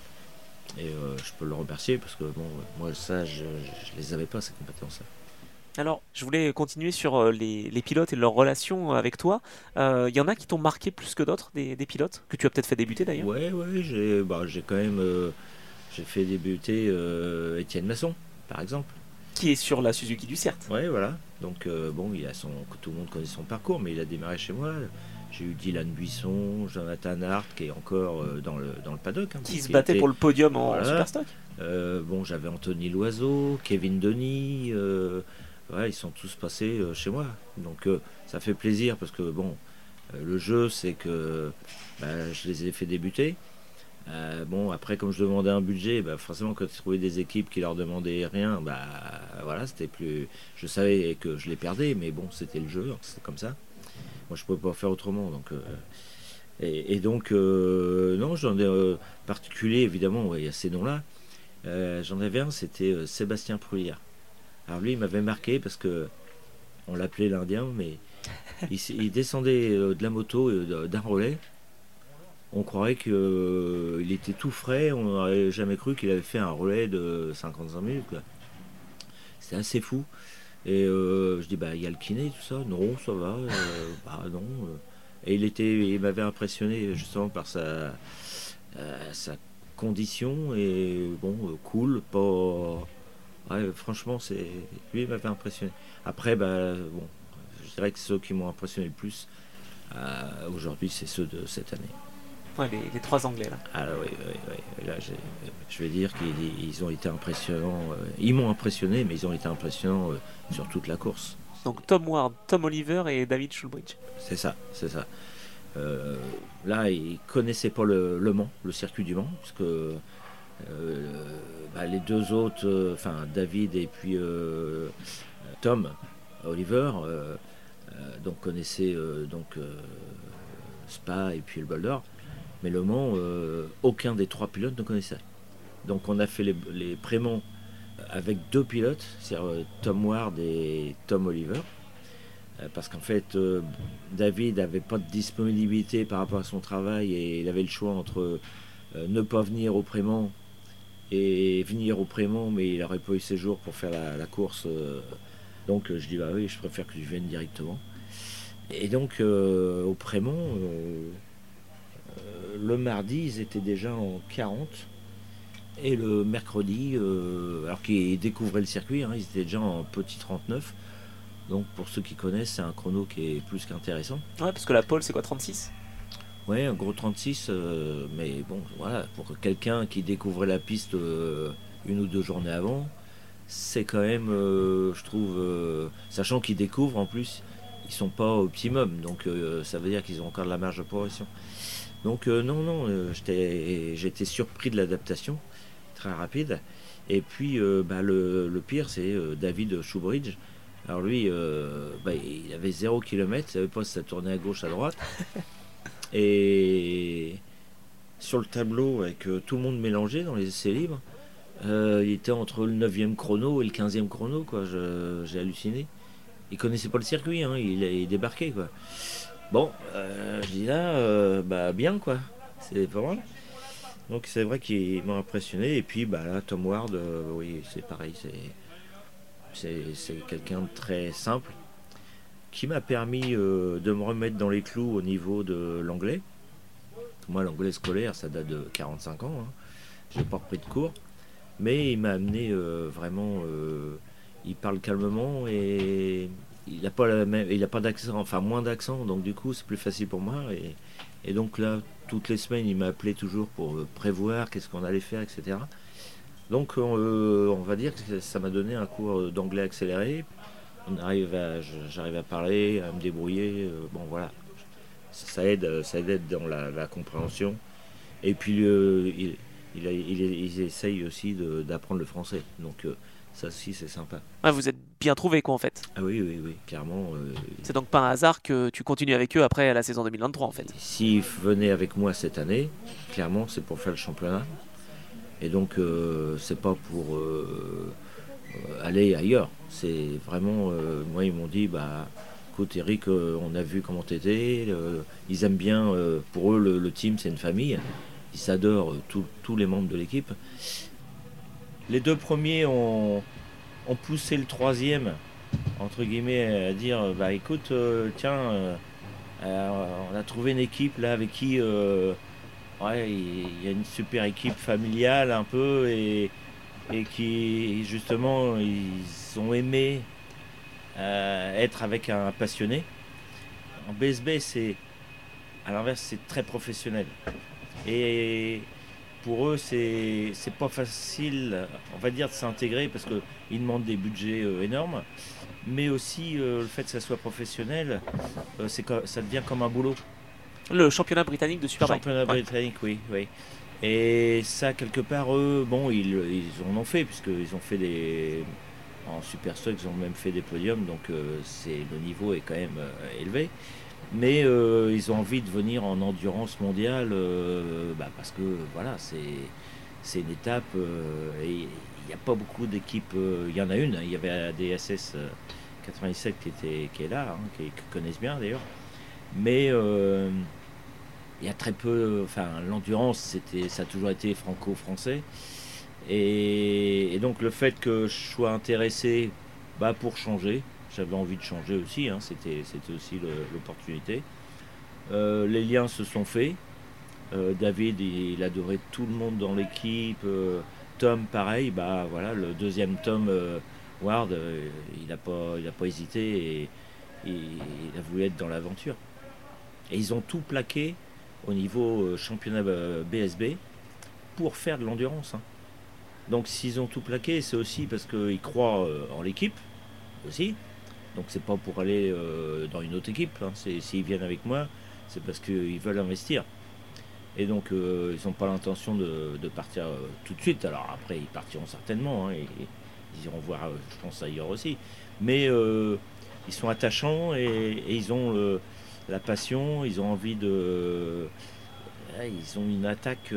Speaker 2: Et euh, je peux le remercier parce que bon, moi ça, je, je les avais pas ces compétences-là.
Speaker 1: Alors, je voulais continuer sur euh, les, pilotes et leur relation avec toi. Il euh, y en a qui t'ont marqué plus que d'autres, des, pilotes, que tu as peut-être fait débuter d'ailleurs?
Speaker 2: Ouais, ouais, j'ai bah, quand même j'ai fait débuter Étienne Masson, par exemple.
Speaker 1: Qui est sur la Suzuki du CERT.
Speaker 2: Ouais, voilà. Donc, bon, il a son, tout le monde connaît son parcours, mais il a démarré chez moi. J'ai eu Dylan Buisson, Jonathan Hart qui est encore euh, dans, le, dans le paddock. Hein,
Speaker 1: qui se battait pour le podium en Superstock
Speaker 2: euh, Bon, j'avais Anthony Loiseau, Kevin Denis. Euh, ils sont tous passés chez moi. Donc ça fait plaisir parce que bon, le jeu, c'est que bah, je les ai fait débuter. bon, après, comme je demandais un budget, bah, forcément, quand tu trouvais des équipes qui leur demandaient rien, bah voilà, c'était plus. Je savais que je les perdais, mais bon, c'était le jeu, c'est comme ça. Moi, je pouvais pas faire autrement. Donc, euh, Et, donc, non, j'en ai particulier, évidemment, il y a ces noms-là. j'en avais un, c'était Sébastien Proulière. Alors lui, il m'avait marqué parce que on l'appelait l'Indien, mais il, descendait de la moto d'un relais. On croirait qu'il était tout frais, on n'aurait jamais cru qu'il avait fait un relais de 55 minutes. C'était assez fou. Et euh, je dis, bah, il y a le kiné, tout ça. Non, ça va. Euh, bah, non. Euh. Et il, était, il m'avait impressionné justement par sa, sa condition. Et bon, cool, pas. Franchement, c'est lui, m'avait impressionné. Après, bah, bon, je dirais que ceux qui m'ont impressionné le plus aujourd'hui, c'est ceux de cette année
Speaker 1: les, trois Anglais là.
Speaker 2: Ah oui, oui, oui. Là, je vais dire qu'ils ont été impressionnants. Euh, ils m'ont impressionné, mais ils ont été impressionnants euh, sur toute la course.
Speaker 1: Donc Tom Ward, Tom Oliver et David Schulbridge.
Speaker 2: C'est ça, c'est ça. Euh, là, ils connaissaient pas le, Mans, le circuit du Mans, parce que bah, les deux autres, enfin David et puis Tom Oliver, donc connaissaient donc Spa et puis le Boulder. Mais Le Mans, euh, aucun des trois pilotes ne connaissait. Donc on a fait les, les avec deux pilotes, c'est-à-dire euh, Tom Ward et Tom Oliver. Euh, parce qu'en fait, David n'avait pas de disponibilité par rapport à son travail et il avait le choix entre ne pas venir au Prémont et venir au Prémont, mais il n'aurait pas eu ses jours pour faire la, course. donc je dis bah oui, je préfère que je vienne directement. Et donc au Prémont, euh, le mardi, ils étaient déjà en 40. Et le mercredi, euh, alors qu'ils découvraient le circuit, hein, ils étaient déjà en petit 39. Donc pour ceux qui connaissent, c'est un chrono qui est plus qu'intéressant.
Speaker 1: Ouais, parce que la pole, c'est quoi, 36
Speaker 2: Ouais, un gros 36. Euh, mais bon, voilà, pour quelqu'un qui découvrait la piste une ou deux journées avant, c'est quand même, je trouve, sachant qu'ils découvrent en plus, ils sont pas optimum. Donc ça veut dire qu'ils ont encore de la marge de progression. Donc euh, non, non, euh, j'étais surpris de l'adaptation, très rapide. Et puis euh, bah, le, pire, c'est David Shoebridge. Alors lui, bah, il avait 0 km, il savait pas si ça tournait à gauche, à droite. Et sur le tableau, avec tout le monde mélangé dans les essais libres, il était entre le 9e chrono et le 15e chrono, quoi. J'ai halluciné. Il connaissait pas le circuit, hein, il, débarquait, quoi. Bon, euh, je dis là, euh, bah bien quoi, c'est pas mal. Donc c'est vrai qu'il m'a impressionné. Et puis bah là, Tom Ward, euh, oui, c'est pareil, c'est, quelqu'un de très simple qui m'a permis de me remettre dans les clous au niveau de l'anglais. Moi, l'anglais scolaire, ça date de 45 ans. Hein. J'ai pas repris de cours. Mais il m'a amené vraiment. il parle calmement et il n'a pas pas d'accent, enfin moins d'accent, donc du coup c'est plus facile pour moi. Et, donc là, toutes les semaines, il m'a appelé toujours pour euh, prévoir qu'est-ce qu'on allait faire, etc. Donc euh, on va dire que ça m'a donné un cours d'anglais accéléré. On arrive à, j'arrive à parler, à me débrouiller. Euh, bon voilà, ça aide, ça aide dans la, compréhension. Et puis il, il, il, essaye aussi d'apprendre le français. Donc ça aussi, c'est sympa.
Speaker 1: vous êtes bien trouvé, quoi, en fait.
Speaker 2: Ah oui, oui, oui, clairement.
Speaker 1: Euh, c'est donc pas un hasard que tu continues avec eux après la saison 2023, en fait.
Speaker 2: S'ils venaient avec moi cette année, clairement, c'est pour faire le championnat. Et donc, euh, c'est pas pour euh, aller ailleurs. C'est vraiment. moi, ils m'ont dit, bah. Écoute Eric, on a vu comment t'étais, ils aiment bien, pour eux le, team c'est une famille, ils s'adorent tous les membres de l'équipe les deux premiers ont, poussé le troisième, entre guillemets, à dire bah écoute, euh, tiens, euh, euh, on a trouvé une équipe là avec qui ouais, il y a une super équipe familiale un peu et, et qui justement ils ont aimé être avec un passionné. En BSB, c'est à l'inverse, c'est très professionnel. Et pour eux, c'est pas facile, on va dire, de s'intégrer parce qu'ils demandent des budgets euh, énormes. Mais aussi, euh, le fait que ça soit professionnel, euh, c'est ça devient comme un boulot.
Speaker 1: Le championnat britannique de Superbike.
Speaker 2: Championnat britannique, oui, oui. Et ça, quelque part, eux, bon, ils, ils en ont fait, puisqu'ils ont fait des. En Super Stock, ils ont même fait des podiums, donc c'est le niveau est quand même élevé. Mais euh, ils ont envie de venir en endurance mondiale euh, bah, parce que voilà, c'est une étape et il n'y a pas beaucoup d'équipes. Il y en a une, hein. il y avait la DSS 97 qui, était, qui est là, hein, qui, connaissent bien d'ailleurs. Mais il y a très peu. Enfin, l'endurance, c'était, ça a toujours été franco-français. Et, donc le fait que je sois intéressé bah, pour changer, j'avais envie de changer aussi, hein, c'était, aussi l'opportunité. Euh, les liens se sont faits. Euh, David, il, adorait tout le monde dans l'équipe. Euh, Tom, pareil, bah voilà, le deuxième Tom Ward, il n'a pas, pas hésité et, il a voulu être dans l'aventure. Et ils ont tout plaqué au niveau championnat BSB pour faire de l'endurance. Hein. Donc s'ils ont tout plaqué, c'est aussi parce qu'ils croient euh, en l'équipe aussi. Donc c'est pas pour aller euh, dans une autre équipe. Hein. S'ils viennent avec moi, c'est parce qu'ils veulent investir. Et donc euh, ils n'ont pas l'intention de, partir tout de suite. Alors après ils partiront certainement. Hein, et, ils iront voir, je pense, ailleurs aussi. Mais ils sont attachants et, ils ont la passion, ils ont envie de... Ils ont une attaque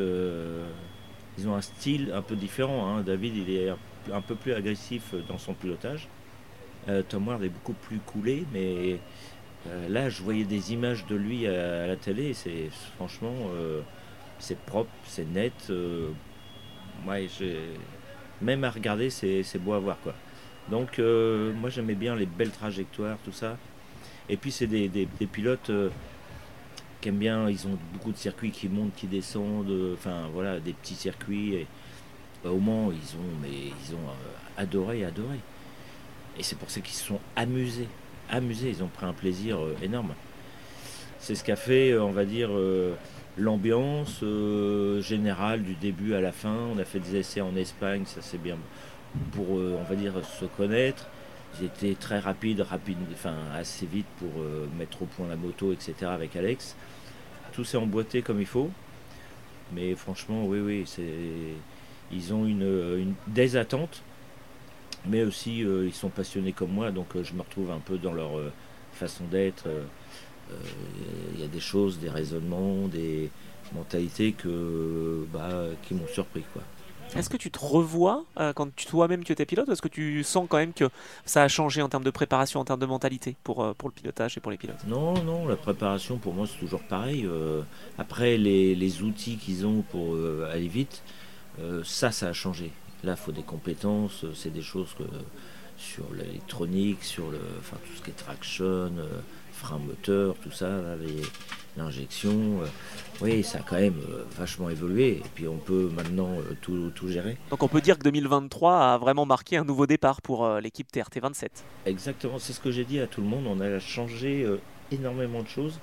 Speaker 2: ils ont un style un peu différent. Hein. David, il est un peu plus agressif dans son pilotage. Euh, Tom Ward est beaucoup plus coulé, mais euh, là, je voyais des images de lui à, la télé. C'est franchement, euh, c'est propre, c'est net. ouais, même à regarder, c'est beau à voir, quoi. Donc, moi, j'aimais bien les belles trajectoires, tout ça. Et puis, c'est des, des, pilotes aiment bien. Ils ont beaucoup de circuits qui montent, qui descendent. Enfin, voilà, des petits circuits. Et, bah, au Mans, ils ont, mais ils ont euh, adoré, adoré. Et c'est pour ça qu'ils se sont amusés. Amusés, ils ont pris un plaisir euh, énorme. C'est ce qu'a fait, euh, on va dire, l'ambiance générale du début à la fin. On a fait des essais en Espagne, ça c'est bien pour, on va dire, se connaître. Ils étaient très rapides, assez vite pour mettre au point la moto, etc. avec Alex. Tout s'est emboîté comme il faut. Mais franchement, oui, oui, c'est, ils ont une, des attentes, mais aussi euh, ils sont passionnés comme moi, donc euh, je me retrouve un peu dans leur euh, façon d'être. Il y a des choses, des raisonnements, des mentalités que, bah, qui m'ont surpris. Quoi.
Speaker 1: Est-ce que tu te revois euh, quand toi-même tu étais pilote Est-ce que tu sens quand même que ça a changé en termes de préparation, en termes de mentalité pour, euh, pour le pilotage et pour les pilotes?
Speaker 2: Non, non, la préparation pour moi c'est toujours pareil. Euh, après, les, les outils qu'ils ont pour aller vite, ça, ça a changé. Là, il faut des compétences, c'est des choses que sur l'électronique, sur le, enfin, tout ce qui est traction, frein moteur, tout ça, l'injection. Euh, oui, ça a quand même euh, vachement évolué. Et puis on peut maintenant euh, tout, tout, gérer.
Speaker 1: Donc on peut dire que 2023 a vraiment marqué un nouveau départ pour l'équipe TRT27.
Speaker 2: Exactement, c'est ce que j'ai dit à tout le monde. On a changé énormément de choses.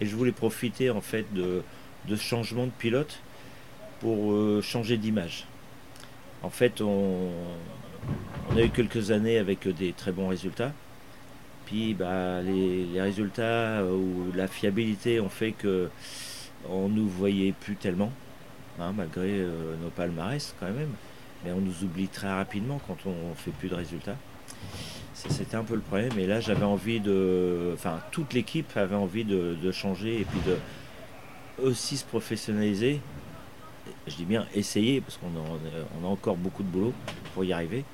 Speaker 2: Et je voulais profiter en fait de, de ce changement de pilote pour changer d'image. En fait, on, on a eu quelques années avec des très bons résultats. Puis bah, les, résultats ou la fiabilité ont fait que on nous voyait plus tellement, hein, malgré euh, nos palmarès quand même. Mais on nous oublie très rapidement quand on fait plus de résultats. C'était un peu le problème. Et là, j'avais envie de. Enfin, toute l'équipe avait envie de, changer et puis de aussi se professionnaliser. Je dis bien essayer, parce qu'on a, encore beaucoup de boulot pour y arriver.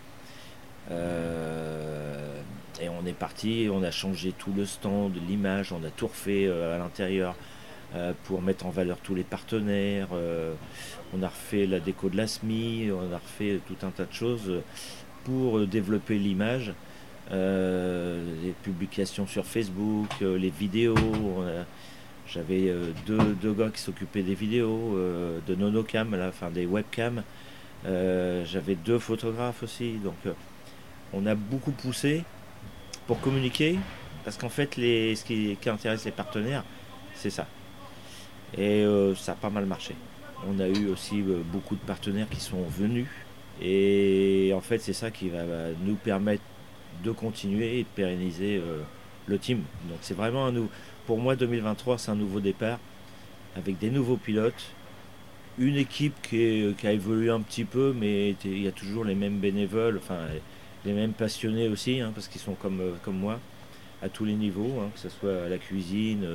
Speaker 2: Euh, et on est parti, on a changé tout le stand, l'image, on a tout refait euh, à l'intérieur pour mettre en valeur tous les partenaires. Euh, on a refait la déco de la SMI, on a refait tout un tas de choses pour développer l'image. les publications sur Facebook, les vidéos. J'avais deux, gars qui s'occupaient des vidéos, de Nonocam, là, enfin des webcams. J'avais deux photographes aussi. Donc on a beaucoup poussé pour communiquer, parce qu'en fait, les, ce qui, intéresse les partenaires, c'est ça. Et euh, ça a pas mal marché. On a eu aussi euh, beaucoup de partenaires qui sont venus. Et en fait, c'est ça qui va, nous permettre de continuer et de pérenniser euh, le team. Donc c'est vraiment un nouveau. Pour moi, 2023, c'est un nouveau départ avec des nouveaux pilotes. Une équipe qui, qui, a évolué un petit peu, mais il y a toujours les mêmes bénévoles. Enfin, les mêmes passionnés aussi, hein, parce qu'ils sont comme, comme moi. à tous les niveaux, hein, que ce soit à la cuisine,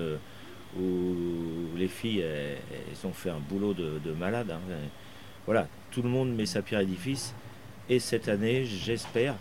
Speaker 2: où les filles, elles, ont fait un boulot de, malade. Hein. Voilà, tout le monde met sa pierre à l'édifice. Et cette année, j'espère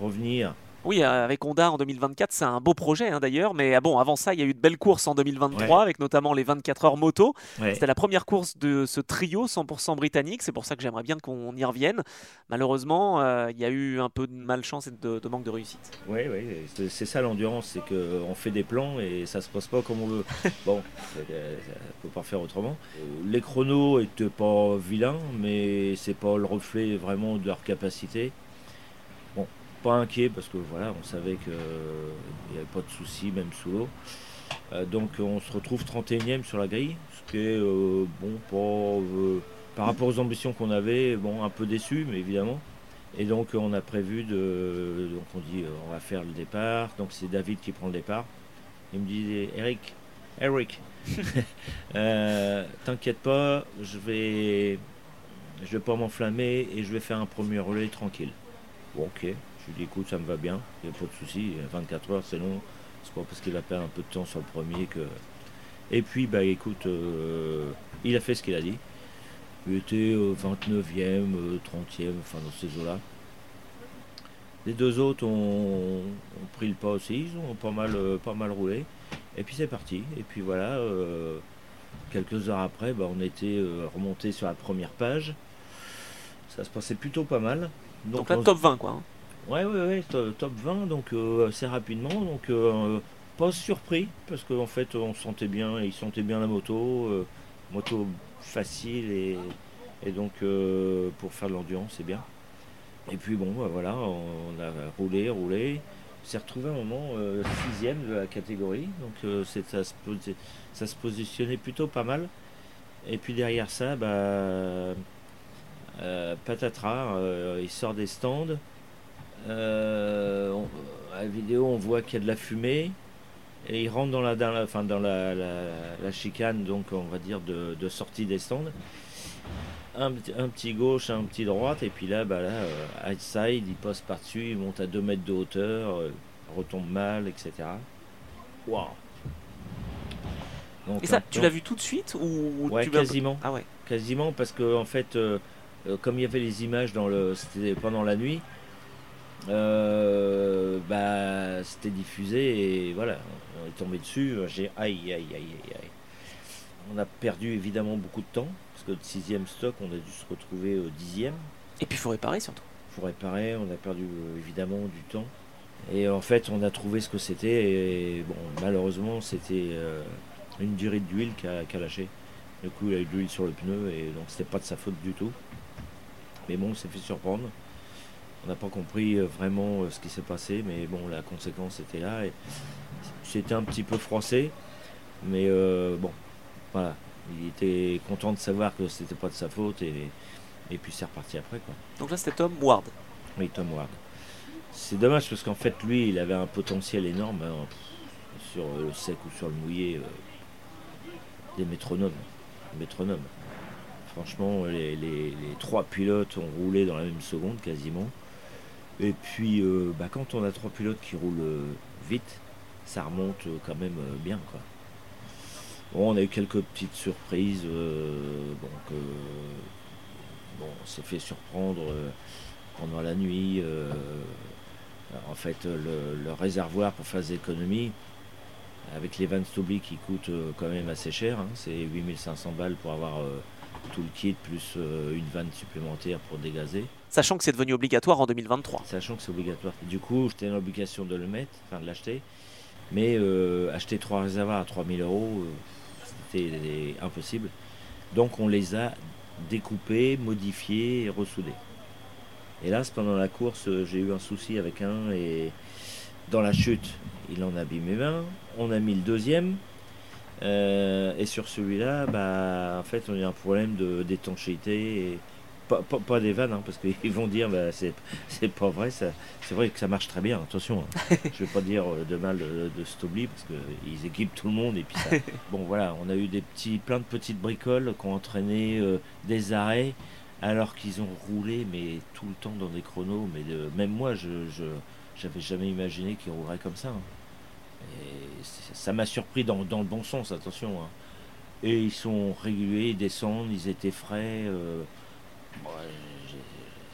Speaker 2: revenir
Speaker 1: oui, euh, avec Honda en 2024, c'est un beau projet hein, d'ailleurs. Mais ah bon, avant ça, il y a eu de belles courses en 2023, avec notamment les 24 heures moto. C'était la première course de ce trio 100% britannique. C'est pour ça que j'aimerais bien qu'on y revienne. Malheureusement, euh, il y a eu un peu de malchance et de, manque de réussite.
Speaker 2: Oui, oui, c'est ça l'endurance, c'est qu'on fait des plans et ça se passe pas comme on veut. bon, on peut pas faire autrement. Les chronos étaient pas vilains, mais c'est pas le reflet vraiment de leur capacité pas inquiet parce que voilà, on savait qu'il n'y avait pas de soucis, même sous l'eau. Euh, donc on se retrouve 31e sur la grille, ce qui est euh, bon pour, euh, par rapport aux ambitions qu'on avait, bon un peu déçu, mais évidemment. Et donc on a prévu de, donc on dit on va faire le départ. Donc c'est David qui prend le départ. Il me dit Eric, Eric, t'inquiète pas, je vais, je vais pas m'enflammer et je vais faire un premier relais tranquille. Bon, ok. Je lui dis écoute, ça me va bien, il n'y a pas de souci. 24 heures, c'est long. C'est pas parce qu'il a perdu un peu de temps sur le premier que. Et puis, bah écoute, euh, il a fait ce qu'il a dit. Il était 29e, 30e, enfin dans ces eaux-là. Les deux autres ont, pris le pas aussi, ils ont pas mal, euh, pas mal roulé. Et puis c'est parti. Et puis voilà, euh, quelques heures après, bah, on était remonté sur la première page. Ça se passait plutôt pas mal.
Speaker 1: Donc, Donc top 20 quoi. Hein.
Speaker 2: Ouais, ouais, ouais, top 20, donc euh, assez rapidement. Donc, euh, pas surpris, parce qu'en fait, on sentait bien, il sentait bien la moto. Euh, moto facile et, et donc pour faire de l'endurance, c'est bien. Et puis bon, bah, voilà, on a roulé, roulé. s'est retrouvé un moment sixième de la catégorie, donc ça, se, ça se positionnait plutôt pas mal. Et puis derrière ça, bah, patatras, il sort des stands. Euh, à la vidéo, on voit qu'il y a de la fumée. Et il rentre dans la, dans la, enfin, dans la, la, chicane, donc on va dire de, de sortie des stands. Un, un, petit gauche, un petit droite, et puis là, bah là euh, outside, il passe par-dessus, il monte à 2 mètres de hauteur, euh, retombe mal, etc. Waouh!
Speaker 1: Et ça, tu l'as vu tout de suite ou
Speaker 2: ouais, quasiment.
Speaker 1: Ah ouais.
Speaker 2: Quasiment parce que en fait, comme il y avait les images dans le, c'était pendant la nuit, euh, bah, c'était diffusé et voilà, on est tombé dessus. J'ai aïe, aïe, aïe, aïe, aïe. On a perdu évidemment beaucoup de temps parce que de sixième stock, on a dû se retrouver au dixième.
Speaker 1: Et puis il faut réparer surtout.
Speaker 2: Il faut réparer, on a perdu euh, évidemment du temps. Et en fait, on a trouvé ce que c'était et bon, malheureusement, c'était euh, une durée d'huile qui a, lâché. Du coup, il a eu de l'huile sur le pneu et donc c'était pas de sa faute du tout. Mais bon, on s'est fait surprendre. On n'a pas compris euh, vraiment euh, ce qui s'est passé, mais bon, la conséquence était là. Et j'étais un petit peu froissé, mais euh, bon, voilà. Il était content de savoir que c'était pas de sa faute et, et puis c'est reparti après. Quoi.
Speaker 1: Donc là, c'était Tom Ward.
Speaker 2: Oui, Tom Ward. C'est dommage parce qu'en fait, lui, il avait un potentiel énorme hein, sur le sec ou sur le mouillé. des métronomes. métronomes. Franchement, les, les, trois pilotes ont roulé dans la même seconde quasiment. Et puis, euh, bah, quand on a trois pilotes qui roulent euh, vite, ça remonte euh, quand même bien. Quoi. Bon, on a eu quelques petites surprises. donc, bon, on s'est fait surprendre pendant la nuit. en fait, le, réservoir pour faire des économies, avec les vannes Stobie qui coûtent quand même assez cher, hein, c'est 8500 balles pour avoir tout le kit plus une vanne supplémentaire pour dégazer
Speaker 1: sachant que c'est devenu obligatoire en 2023.
Speaker 2: Sachant que c'est obligatoire. Du coup, j'étais dans l'obligation de le mettre, enfin de l'acheter. Mais euh, acheter trois réservoirs à 3000 euros, euh, c'était impossible. Donc on les a découpés, modifiés et ressoudés. Hélas, pendant la course, euh, j'ai eu un souci avec un et dans la chute, il en a abîmé un. On a mis le deuxième. Et sur celui-là, bah, en fait, on a un problème d'étanchéité. Et pas, des vannes, hein, parce qu'ils vont dire bah, c'est, pas vrai, c'est vrai que ça marche très bien, attention. Hein. Je vais pas dire euh, de mal de, de Stobli, parce qu'ils équipent tout le monde. Et puis bon voilà, on a eu des petits, plein de petites bricoles qui ont entraîné euh, des arrêts, alors qu'ils ont roulé mais tout le temps dans des chronos. Mais même moi, je, j'avais jamais imaginé qu'ils rouleraient comme ça. Hein. Et ça m'a surpris dans, le bon sens, attention. Hein. Et ils sont réguliers, ils descendent, ils étaient frais. Euh,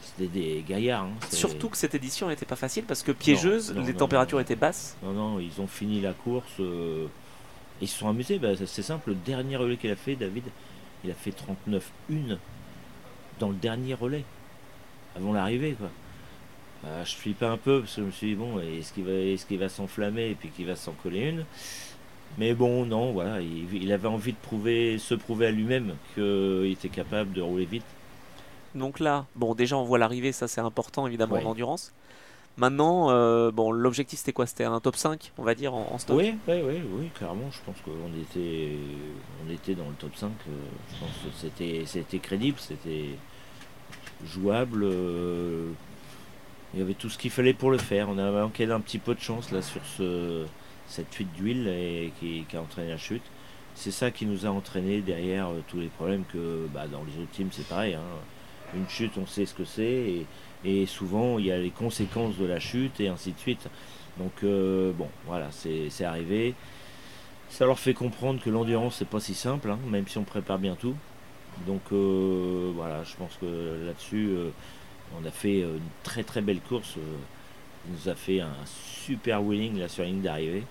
Speaker 2: c'était des gaillards. Hein,
Speaker 1: Surtout que cette édition n'était pas facile parce que piégeuse, les températures étaient basses.
Speaker 2: Non, non, ils ont fini la course. Euh, ils se sont amusés. Bah, c'est simple, le dernier relais qu'il a fait, David, il a fait 39-1 dans le dernier relais, avant l'arrivée. quoi. Bah, je flippais un peu parce que je me suis dit, bon, est-ce qu'il va, est va s'enflammer et puis qu'il va s'en coller une? Mais bon, non, voilà, il, avait envie de prouver, se prouver à lui-même qu'il était capable de rouler vite.
Speaker 1: Donc là, bon, déjà on voit l'arrivée, ça c'est important évidemment en endurance. Maintenant, euh, bon, l'objectif c'était quoi? C'était un top 5, on va dire, en, stock?
Speaker 2: Oui, oui, oui, oui, clairement. Je pense qu'on était, on était dans le top 5. Euh, je pense que c'était, c'était crédible, c'était jouable. Euh, il y avait tout ce qu'il fallait pour le faire. On a manqué d'un petit peu de chance là sur ce, cette fuite d'huile qui, a entraîné la chute. C'est ça qui nous a entraîné derrière euh, tous les problèmes que bah, dans les autres teams c'est pareil. Hein. Une chute, on sait ce que c'est et, souvent il y a les conséquences de la chute et ainsi de suite. Donc euh, bon, voilà, c'est arrivé. Ça leur fait comprendre que l'endurance c'est pas si simple, hein, même si on prépare bien tout. Donc euh, voilà, je pense que là-dessus on a fait euh, une très très belle course. Euh, il nous a fait un super là sur la d'arrivée.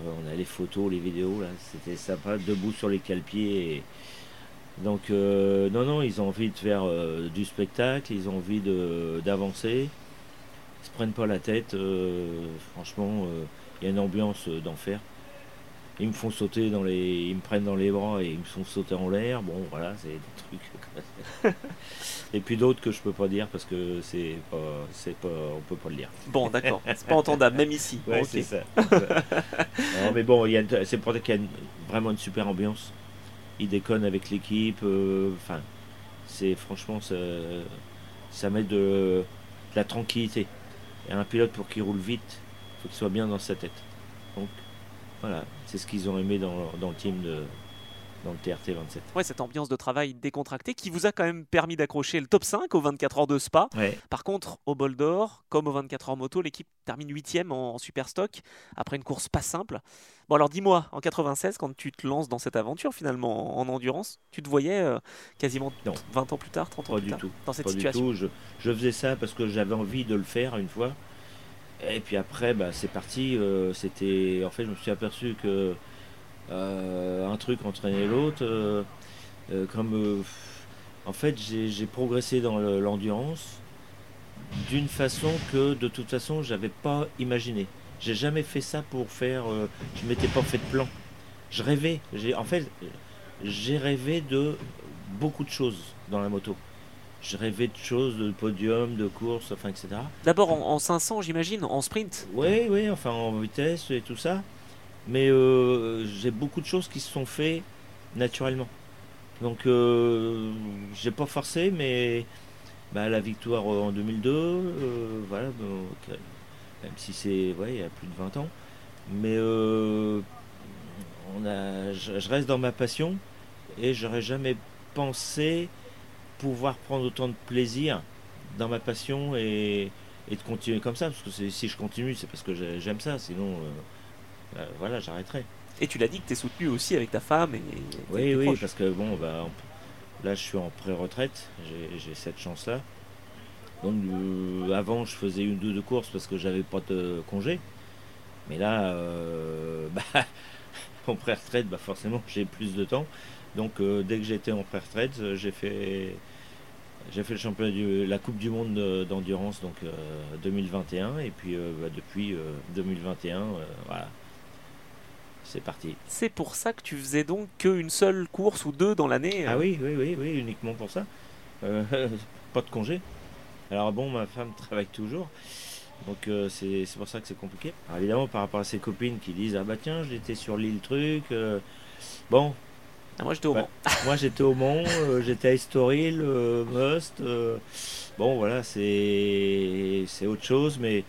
Speaker 2: Euh, on a les photos, les vidéos là, c'était sympa, debout sur les calepiers. Donc non non, ils ont envie de faire du spectacle, ils ont envie d'avancer. Ils se prennent pas la tête. franchement, il y a une ambiance d'enfer ils me font sauter dans les. Ils me prennent dans les bras et ils me font sauter en l'air. Bon, voilà, c'est des trucs. et puis d'autres que je peux pas dire parce que c'est pas. C'est pas. On peut pas le lire.
Speaker 1: Bon, d'accord. C'est pas entendable, même ici.
Speaker 2: Ouais, c'est ça. mais bon, c'est pour ça qu'il y a vraiment une super ambiance. Ils déconnent avec l'équipe. Euh, enfin, c'est franchement, ça, ça met de, de la tranquillité. Et un pilote pour qu'il roule vite, faut qu'il soit bien dans sa tête. Donc, voilà, c'est ce qu'ils ont aimé dans, le team de, dans le TRT 27.
Speaker 1: Ouais, cette ambiance de travail décontractée qui vous a quand même permis d'accrocher le top 5 aux 24 heures de Spa. Par contre, au bol d'or, comme aux 24 heures moto, l'équipe termine 8ème en, super stock après une course pas simple. Bon, alors dis-moi, en 96, quand tu te lances dans cette aventure finalement en, endurance, tu te voyais euh, quasiment 20 ans plus tard, 30 ans plus
Speaker 2: du
Speaker 1: tard
Speaker 2: tout.
Speaker 1: dans cette
Speaker 2: pas
Speaker 1: situation?
Speaker 2: Du tout. Je, je faisais ça parce que j'avais envie de le faire une fois. Et puis après, bah, c'est parti. Euh, c'était, en fait, je me suis aperçu que euh, un truc entraînait l'autre. Euh, comme, en fait, j'ai progressé dans l'endurance d'une façon que, de toute façon, j'avais pas imaginé. J'ai jamais fait ça pour faire. je m'étais pas fait de plan. Je rêvais. En fait, j'ai rêvé de beaucoup de choses dans la moto je rêvais de choses, de podium, de course, enfin, etc.
Speaker 1: D'abord en, 500, j'imagine, en sprint
Speaker 2: Oui, oui, enfin en vitesse et tout ça. Mais euh, j'ai beaucoup de choses qui se sont faites naturellement. Donc, euh, j'ai pas forcé, mais bah, la victoire en 2002, euh, voilà, même si c'est ouais, il y a plus de 20 ans. Mais euh, on a, je reste dans ma passion et j'aurais jamais pensé pouvoir prendre autant de plaisir dans ma passion et, de continuer comme ça. Parce que si je continue, c'est parce que j'aime ça. Sinon, euh, bah, voilà, j'arrêterai.
Speaker 1: Et tu l'as dit que tu es soutenu aussi avec ta femme et
Speaker 2: Oui, oui, parce que bon, bah, là, je suis en pré-retraite. J'ai cette chance-là. Donc, euh, avant, je faisais une ou deux courses parce que j'avais pas de congé. Mais là, euh, bah, en pré-retraite, bah, forcément, j'ai plus de temps. Donc euh, dès que j'étais en pré-retraite, euh, j'ai fait j'ai fait le championnat du, la Coupe du Monde d'endurance donc 2021 euh, et puis bah, depuis 2021 voilà c'est parti.
Speaker 1: C'est pour ça que tu faisais donc qu'une seule course ou deux dans l'année
Speaker 2: Ah oui, oui, oui, oui, uniquement pour ça. pas de congé. Alors bon, ma femme travaille toujours. Donc c'est pour ça que c'est compliqué. Alors évidemment, par rapport à ses copines qui disent Ah bah tiens, j'étais sur l'île truc. bon,
Speaker 1: ah, moi j'étais au Mans.
Speaker 2: moi j'étais au Mans, euh, j'étais à Estoril, euh, Must. Euh, bon voilà, c'est autre chose, mais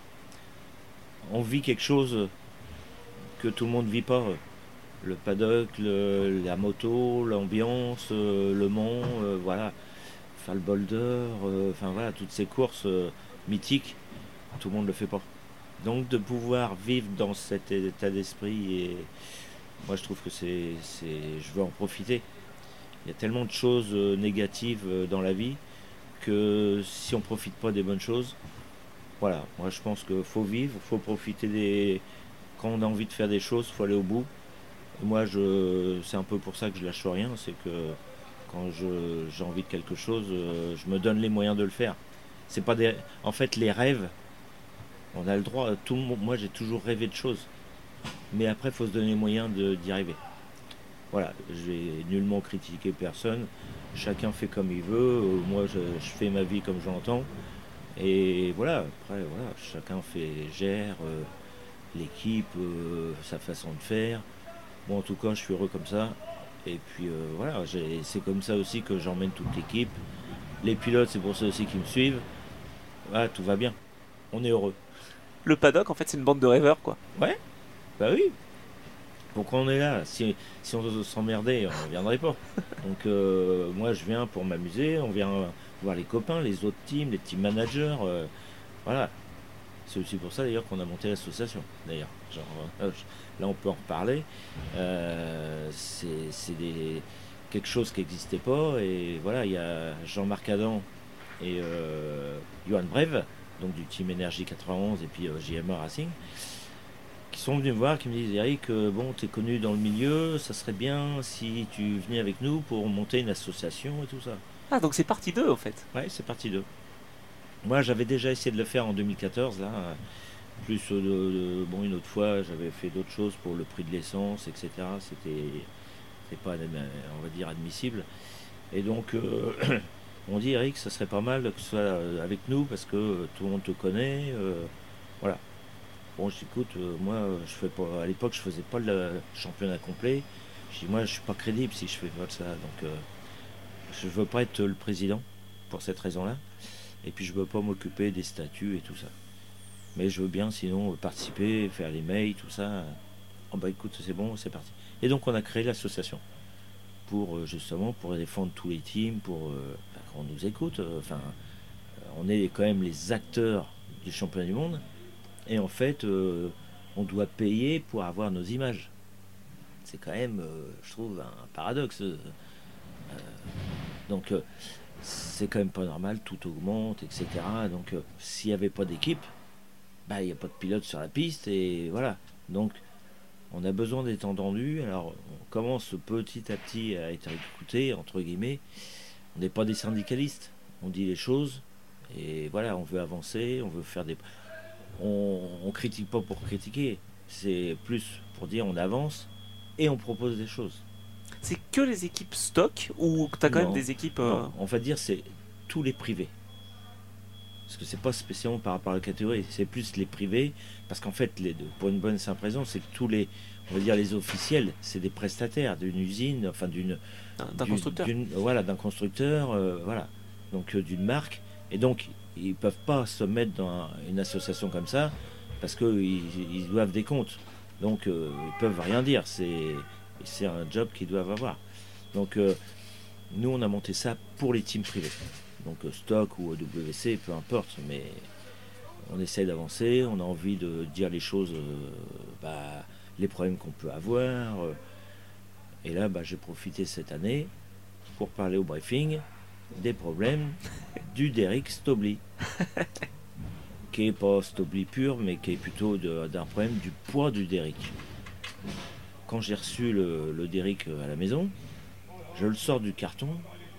Speaker 2: on vit quelque chose que tout le monde ne vit pas. Le paddock, la moto, l'ambiance, le Mans, voilà. Enfin le boulder, enfin voilà, toutes ces courses mythiques, tout le monde ne le fait pas. Donc de pouvoir vivre dans cet état d'esprit, et moi je trouve que c'est, je veux en profiter. Il y a tellement de choses euh, négatives euh, dans la vie que si on profite pas des bonnes choses, voilà, moi je pense qu'il faut vivre, faut profiter des. Quand on a envie de faire des choses, faut aller au bout. Moi, je, c'est un peu pour ça que je lâche rien, c'est que quand j'ai envie de quelque chose, euh, je me donne les moyens de le faire. C'est pas des, en fait, les rêves, on a le droit. Tout moi, j'ai toujours rêvé de choses, mais après, il faut se donner les moyens de, d'y arriver. Voilà, j'ai nullement critiqué personne. Chacun fait comme il veut. Euh, moi, je, je fais ma vie comme je l'entends. Et voilà, après, voilà, chacun fait, gère euh, l'équipe, euh, sa façon de faire. Bon, en tout cas, je suis heureux comme ça. Et puis euh, voilà, c'est comme ça aussi que j'emmène toute l'équipe. Les pilotes, c'est pour ça aussi qu'ils me suivent. Voilà, tout va bien. On est heureux.
Speaker 1: Le paddock, en fait, c'est une bande de rêveurs, quoi.
Speaker 2: Bah oui. Pourquoi on est là si, si on s'emmerdait, on ne viendrait pas. Donc euh, moi, je viens pour m'amuser. On vient voir les copains, les autres teams, les team managers. euh, voilà. C'est aussi pour ça d'ailleurs qu'on a monté l'association. D'ailleurs, genre euh, là, on peut en reparler. C'est des- quelque chose qui n'existait pas. Et voilà, il y a Jean-Marc Adam et Johan Breve, donc du team Énergie 91 et puis JMA Racing qui sont venus me voir, qui me disent Eric, euh, bon, tu es connu dans le milieu, ça serait bien si tu venais avec nous pour monter une association et tout ça.
Speaker 1: Ah, donc c'est parti d'eux, en fait.
Speaker 2: Ouais, c'est parti d'eux. Moi, j'avais déjà essayé de le faire en 2014, là. euh, Plus, euh, de- de- bon, une autre fois, j'avais fait d'autres choses pour le prix de l'essence, etc. C'était pas, adm- on va dire, admissible. Et donc, euh, on dit, Eric, ça serait pas mal que tu sois euh, avec nous parce que euh, tout le monde te connaît. euh, voilà. Bon, je dis, écoute, euh, moi, je fais pas, à l'époque, je faisais pas le championnat complet. Je dis, moi, je suis pas crédible si je fais pas ça. Donc, euh, je veux pas être le président pour cette raison-là. Et puis, je veux pas m'occuper des statuts et tout ça. Mais je veux bien, sinon, participer, faire les mails, tout ça. Oh, bah, écoute, c'est bon, c'est parti. Et donc, on a créé l'association pour, euh, justement, pour défendre tous les teams, pour euh, bah, qu'on nous écoute. Enfin, on est quand même les acteurs du championnat du monde. Et en fait, euh, on doit payer pour avoir nos images. C'est quand même, euh, je trouve, un paradoxe. euh, donc, c'est quand même pas normal, tout augmente, etc. Donc, s'il n'y avait pas d'équipe, bah, il n'y a pas de pilote sur la piste, et voilà. Donc, on a besoin d'être entendu. Alors, on commence petit à petit à être écouté, entre guillemets. On n'est pas des syndicalistes. On dit les choses, et voilà, on veut avancer, on veut faire des on, on critique pas pour critiquer, c'est plus pour dire on avance et on propose des choses.
Speaker 1: C'est que les équipes stock ou t'as quand
Speaker 2: Non.
Speaker 1: même des équipes. euh,
Speaker 2: Non, on va dire c'est tous les privés. Parce que c'est pas spécialement par rapport à la catégorie, c'est plus les privés. Parce qu'en fait, les, pour une bonne simple raison, c'est que tous les, on va dire les officiels, c'est des prestataires d'une usine, enfin d'une
Speaker 1: d'un constructeur.
Speaker 2: d'une- voilà, d'un constructeur, euh, voilà, donc euh, d'une marque. Et donc, ils peuvent pas se mettre dans un- une association comme ça parce qu'ils ils doivent des comptes. Donc, euh, ils peuvent rien dire. C'est un job qu'ils doivent avoir. Donc, euh, nous, on a monté ça pour les teams privés. Donc, euh, Stock ou WC, peu importe, mais on essaie d'avancer. On a envie de dire les choses, euh, bah, les problèmes qu'on peut avoir. et là, bah, j'ai profité cette année pour parler au briefing des problèmes du Derrick Stobli. qui est pas Stobli pur, mais qui est plutôt d'un problème du poids du Derrick. Quand j'ai reçu le, le Derrick à la maison, je le sors du carton,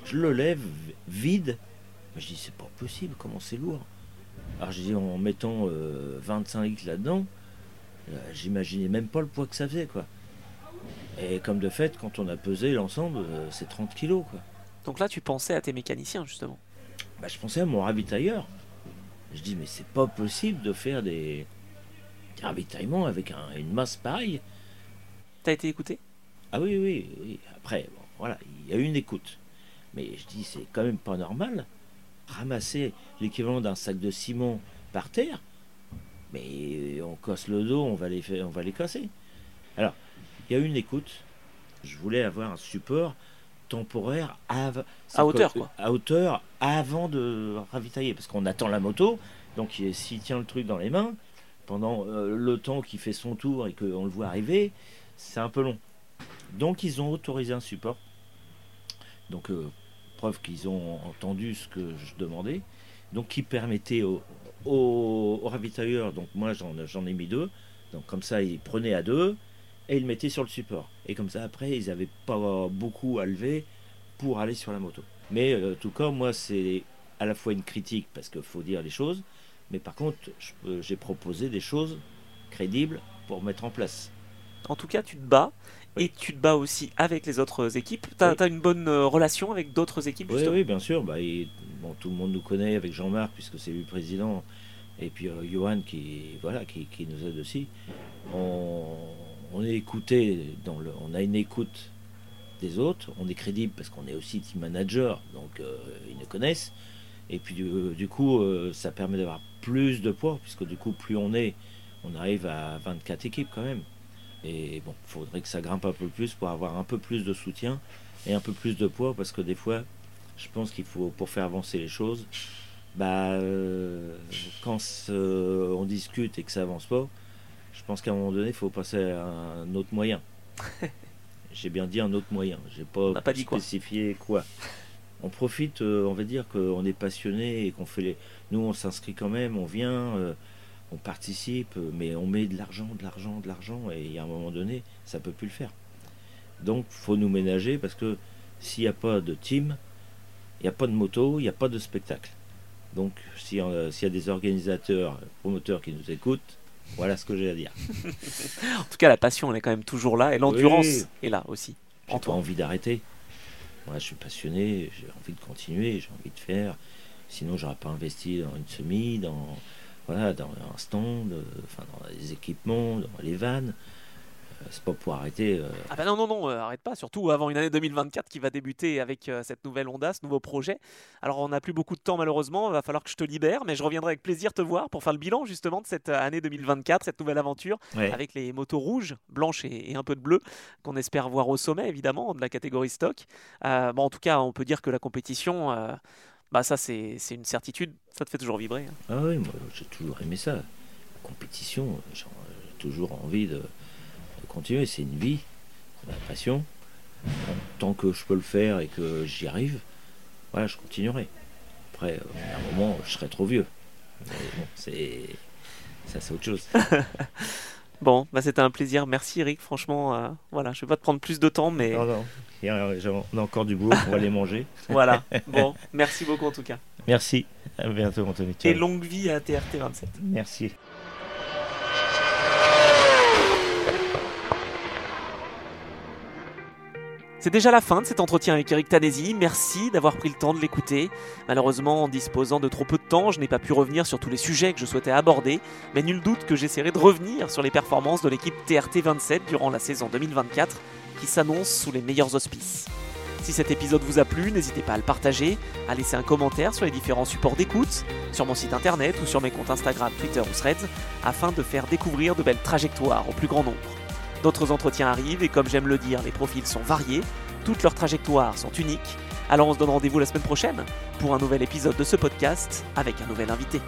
Speaker 2: je le lève vide. Je dis, c'est pas possible, comment c'est lourd. Alors j'ai dit, en mettant euh, 25 litres là-dedans, euh, j'imaginais même pas le poids que ça faisait, quoi. Et comme de fait, quand on a pesé l'ensemble, euh, c'est 30 kilos, quoi.
Speaker 1: Donc là, tu pensais à tes mécaniciens, justement.
Speaker 2: Bah, je pensais à mon ravitailleur. Je dis, mais c'est pas possible de faire des, des ravitaillements avec un- une masse pareille.
Speaker 1: T'as été écouté?
Speaker 2: Ah oui, oui, oui. Après, bon, voilà, il y a eu une écoute. Mais je dis, c'est quand même pas normal. Ramasser l'équivalent d'un sac de ciment par terre, mais on casse le dos, on va les, on va les casser. Alors, il y a eu une écoute. Je voulais avoir un support temporaire
Speaker 1: À hauteur, quoi.
Speaker 2: à hauteur avant de ravitailler, parce qu'on attend la moto. Donc, il- s'il tient le truc dans les mains, pendant euh, le temps qu'il fait son tour et qu'on le voit arriver, c'est un peu long. Donc ils ont autorisé un support. Donc euh, preuve qu'ils ont entendu ce que je demandais. Donc qui permettait aux, au, ravitailleurs, donc moi j'en ai mis deux, donc comme ça ils prenaient à deux et ils mettaient sur le support. Et comme ça après ils n'avaient pas beaucoup à lever pour aller sur la moto. Mais euh, en tout cas moi c'est à la fois une critique parce qu'il faut dire les choses, mais par contre j'ai proposé des choses crédibles pour mettre en place.
Speaker 1: En tout cas tu te bats et tu te bats aussi avec les autres équipes. Tu as, une bonne euh, relation avec d'autres équipes
Speaker 2: oui, oui, bien sûr. Bah, bon, tout le monde nous connaît avec Jean-Marc, puisque c'est lui le président, et puis euh, Johan qui, voilà, qui, nous aide aussi. On, est écouté, on a une écoute des autres, on est crédible parce qu'on est aussi team manager, donc euh, ils nous connaissent. Et puis du, coup, ça permet d'avoir plus de poids, puisque du coup, plus on est, on arrive à 24 équipes quand même. Et bon, il faudrait que ça grimpe un peu plus pour avoir un peu plus de soutien et un peu plus de poids parce que des fois, je pense qu'il faut, pour faire avancer les choses, bah, euh, quand on discute et que ça avance pas, je pense qu'à un moment donné, il faut passer à un autre moyen. J'ai bien dit un autre moyen, j'ai pas,
Speaker 1: pas
Speaker 2: spécifié quoi. On profite, euh, on va dire qu'on est passionné et qu'on fait les. Nous, on s'inscrit quand même, on vient. Euh, on participe, mais on met de l'argent, de l'argent, de l'argent, et à un moment donné, ça peut plus le faire. Donc, faut nous ménager parce que s'il n'y a pas de team, il n'y a pas de moto, il n'y a pas de spectacle. Donc, s'il y a des organisateurs, promoteurs qui nous écoutent, voilà ce que j'ai à dire.
Speaker 1: en tout cas, la passion, elle est quand même toujours là, et l'endurance est là aussi.
Speaker 2: J'ai pas envie d'arrêter. Moi, je suis passionné, j'ai envie de continuer, j'ai envie de faire. Sinon, j'aurais pas investi dans une semi, dans, voilà, dans un stand, euh, enfin, dans les équipements, dans les vannes. Euh, c'est pas pour arrêter. Euh.
Speaker 1: Ah bah non, non, non, arrête pas, surtout avant une année 2024 qui va débuter avec cette nouvelle Honda, ce nouveau projet. Alors on n'a plus beaucoup de temps malheureusement, il va falloir que je te libère, mais je reviendrai avec plaisir te voir pour faire le bilan justement de cette année 2024, cette nouvelle aventure, avec les motos rouges, blanches et, un peu de bleu, qu'on espère voir au sommet évidemment de la catégorie stock. bon, en tout cas, on peut dire que la compétition bah ça c'est une certitude, ça te fait toujours vibrer. Hein.
Speaker 2: Ah oui, moi j'ai toujours aimé ça. La compétition, j'ai toujours envie de, continuer, c'est une vie, c'est ma passion. tant que je peux le faire et que j'y arrive, voilà, je continuerai. Après, euh, à un moment, je serai trop vieux. Mais bon, c'est ça c'est autre chose.
Speaker 1: Bon, bah c'était un plaisir. Merci Eric. Franchement, euh, voilà, je vais pas te prendre plus de temps, mais.
Speaker 2: Non, non. on a encore du boulot, on va aller manger.
Speaker 1: voilà. Bon, merci beaucoup en tout cas.
Speaker 2: Merci. À bientôt, Anthony.
Speaker 1: Et longue vie à TRT 27.
Speaker 2: Merci.
Speaker 1: C'est déjà la fin de cet entretien avec Eric Tanesi. Merci d'avoir pris le temps de l'écouter. Malheureusement, en disposant de trop peu de temps, je n'ai pas pu revenir sur tous les sujets que je souhaitais aborder, mais nul doute que j'essaierai de revenir sur les performances de l'équipe TRT 27 durant la saison 2024 qui s'annonce sous les meilleurs auspices. Si cet épisode vous a plu, n'hésitez pas à le partager, à laisser un commentaire sur les différents supports d'écoute, sur mon site internet ou sur mes comptes Instagram, Twitter ou Threads, afin de faire découvrir de belles trajectoires au plus grand nombre. D'autres entretiens arrivent et comme j'aime le dire, les profils sont variés, toutes leurs trajectoires sont uniques. Alors on se donne rendez-vous la semaine prochaine pour un nouvel épisode de ce podcast avec un nouvel invité.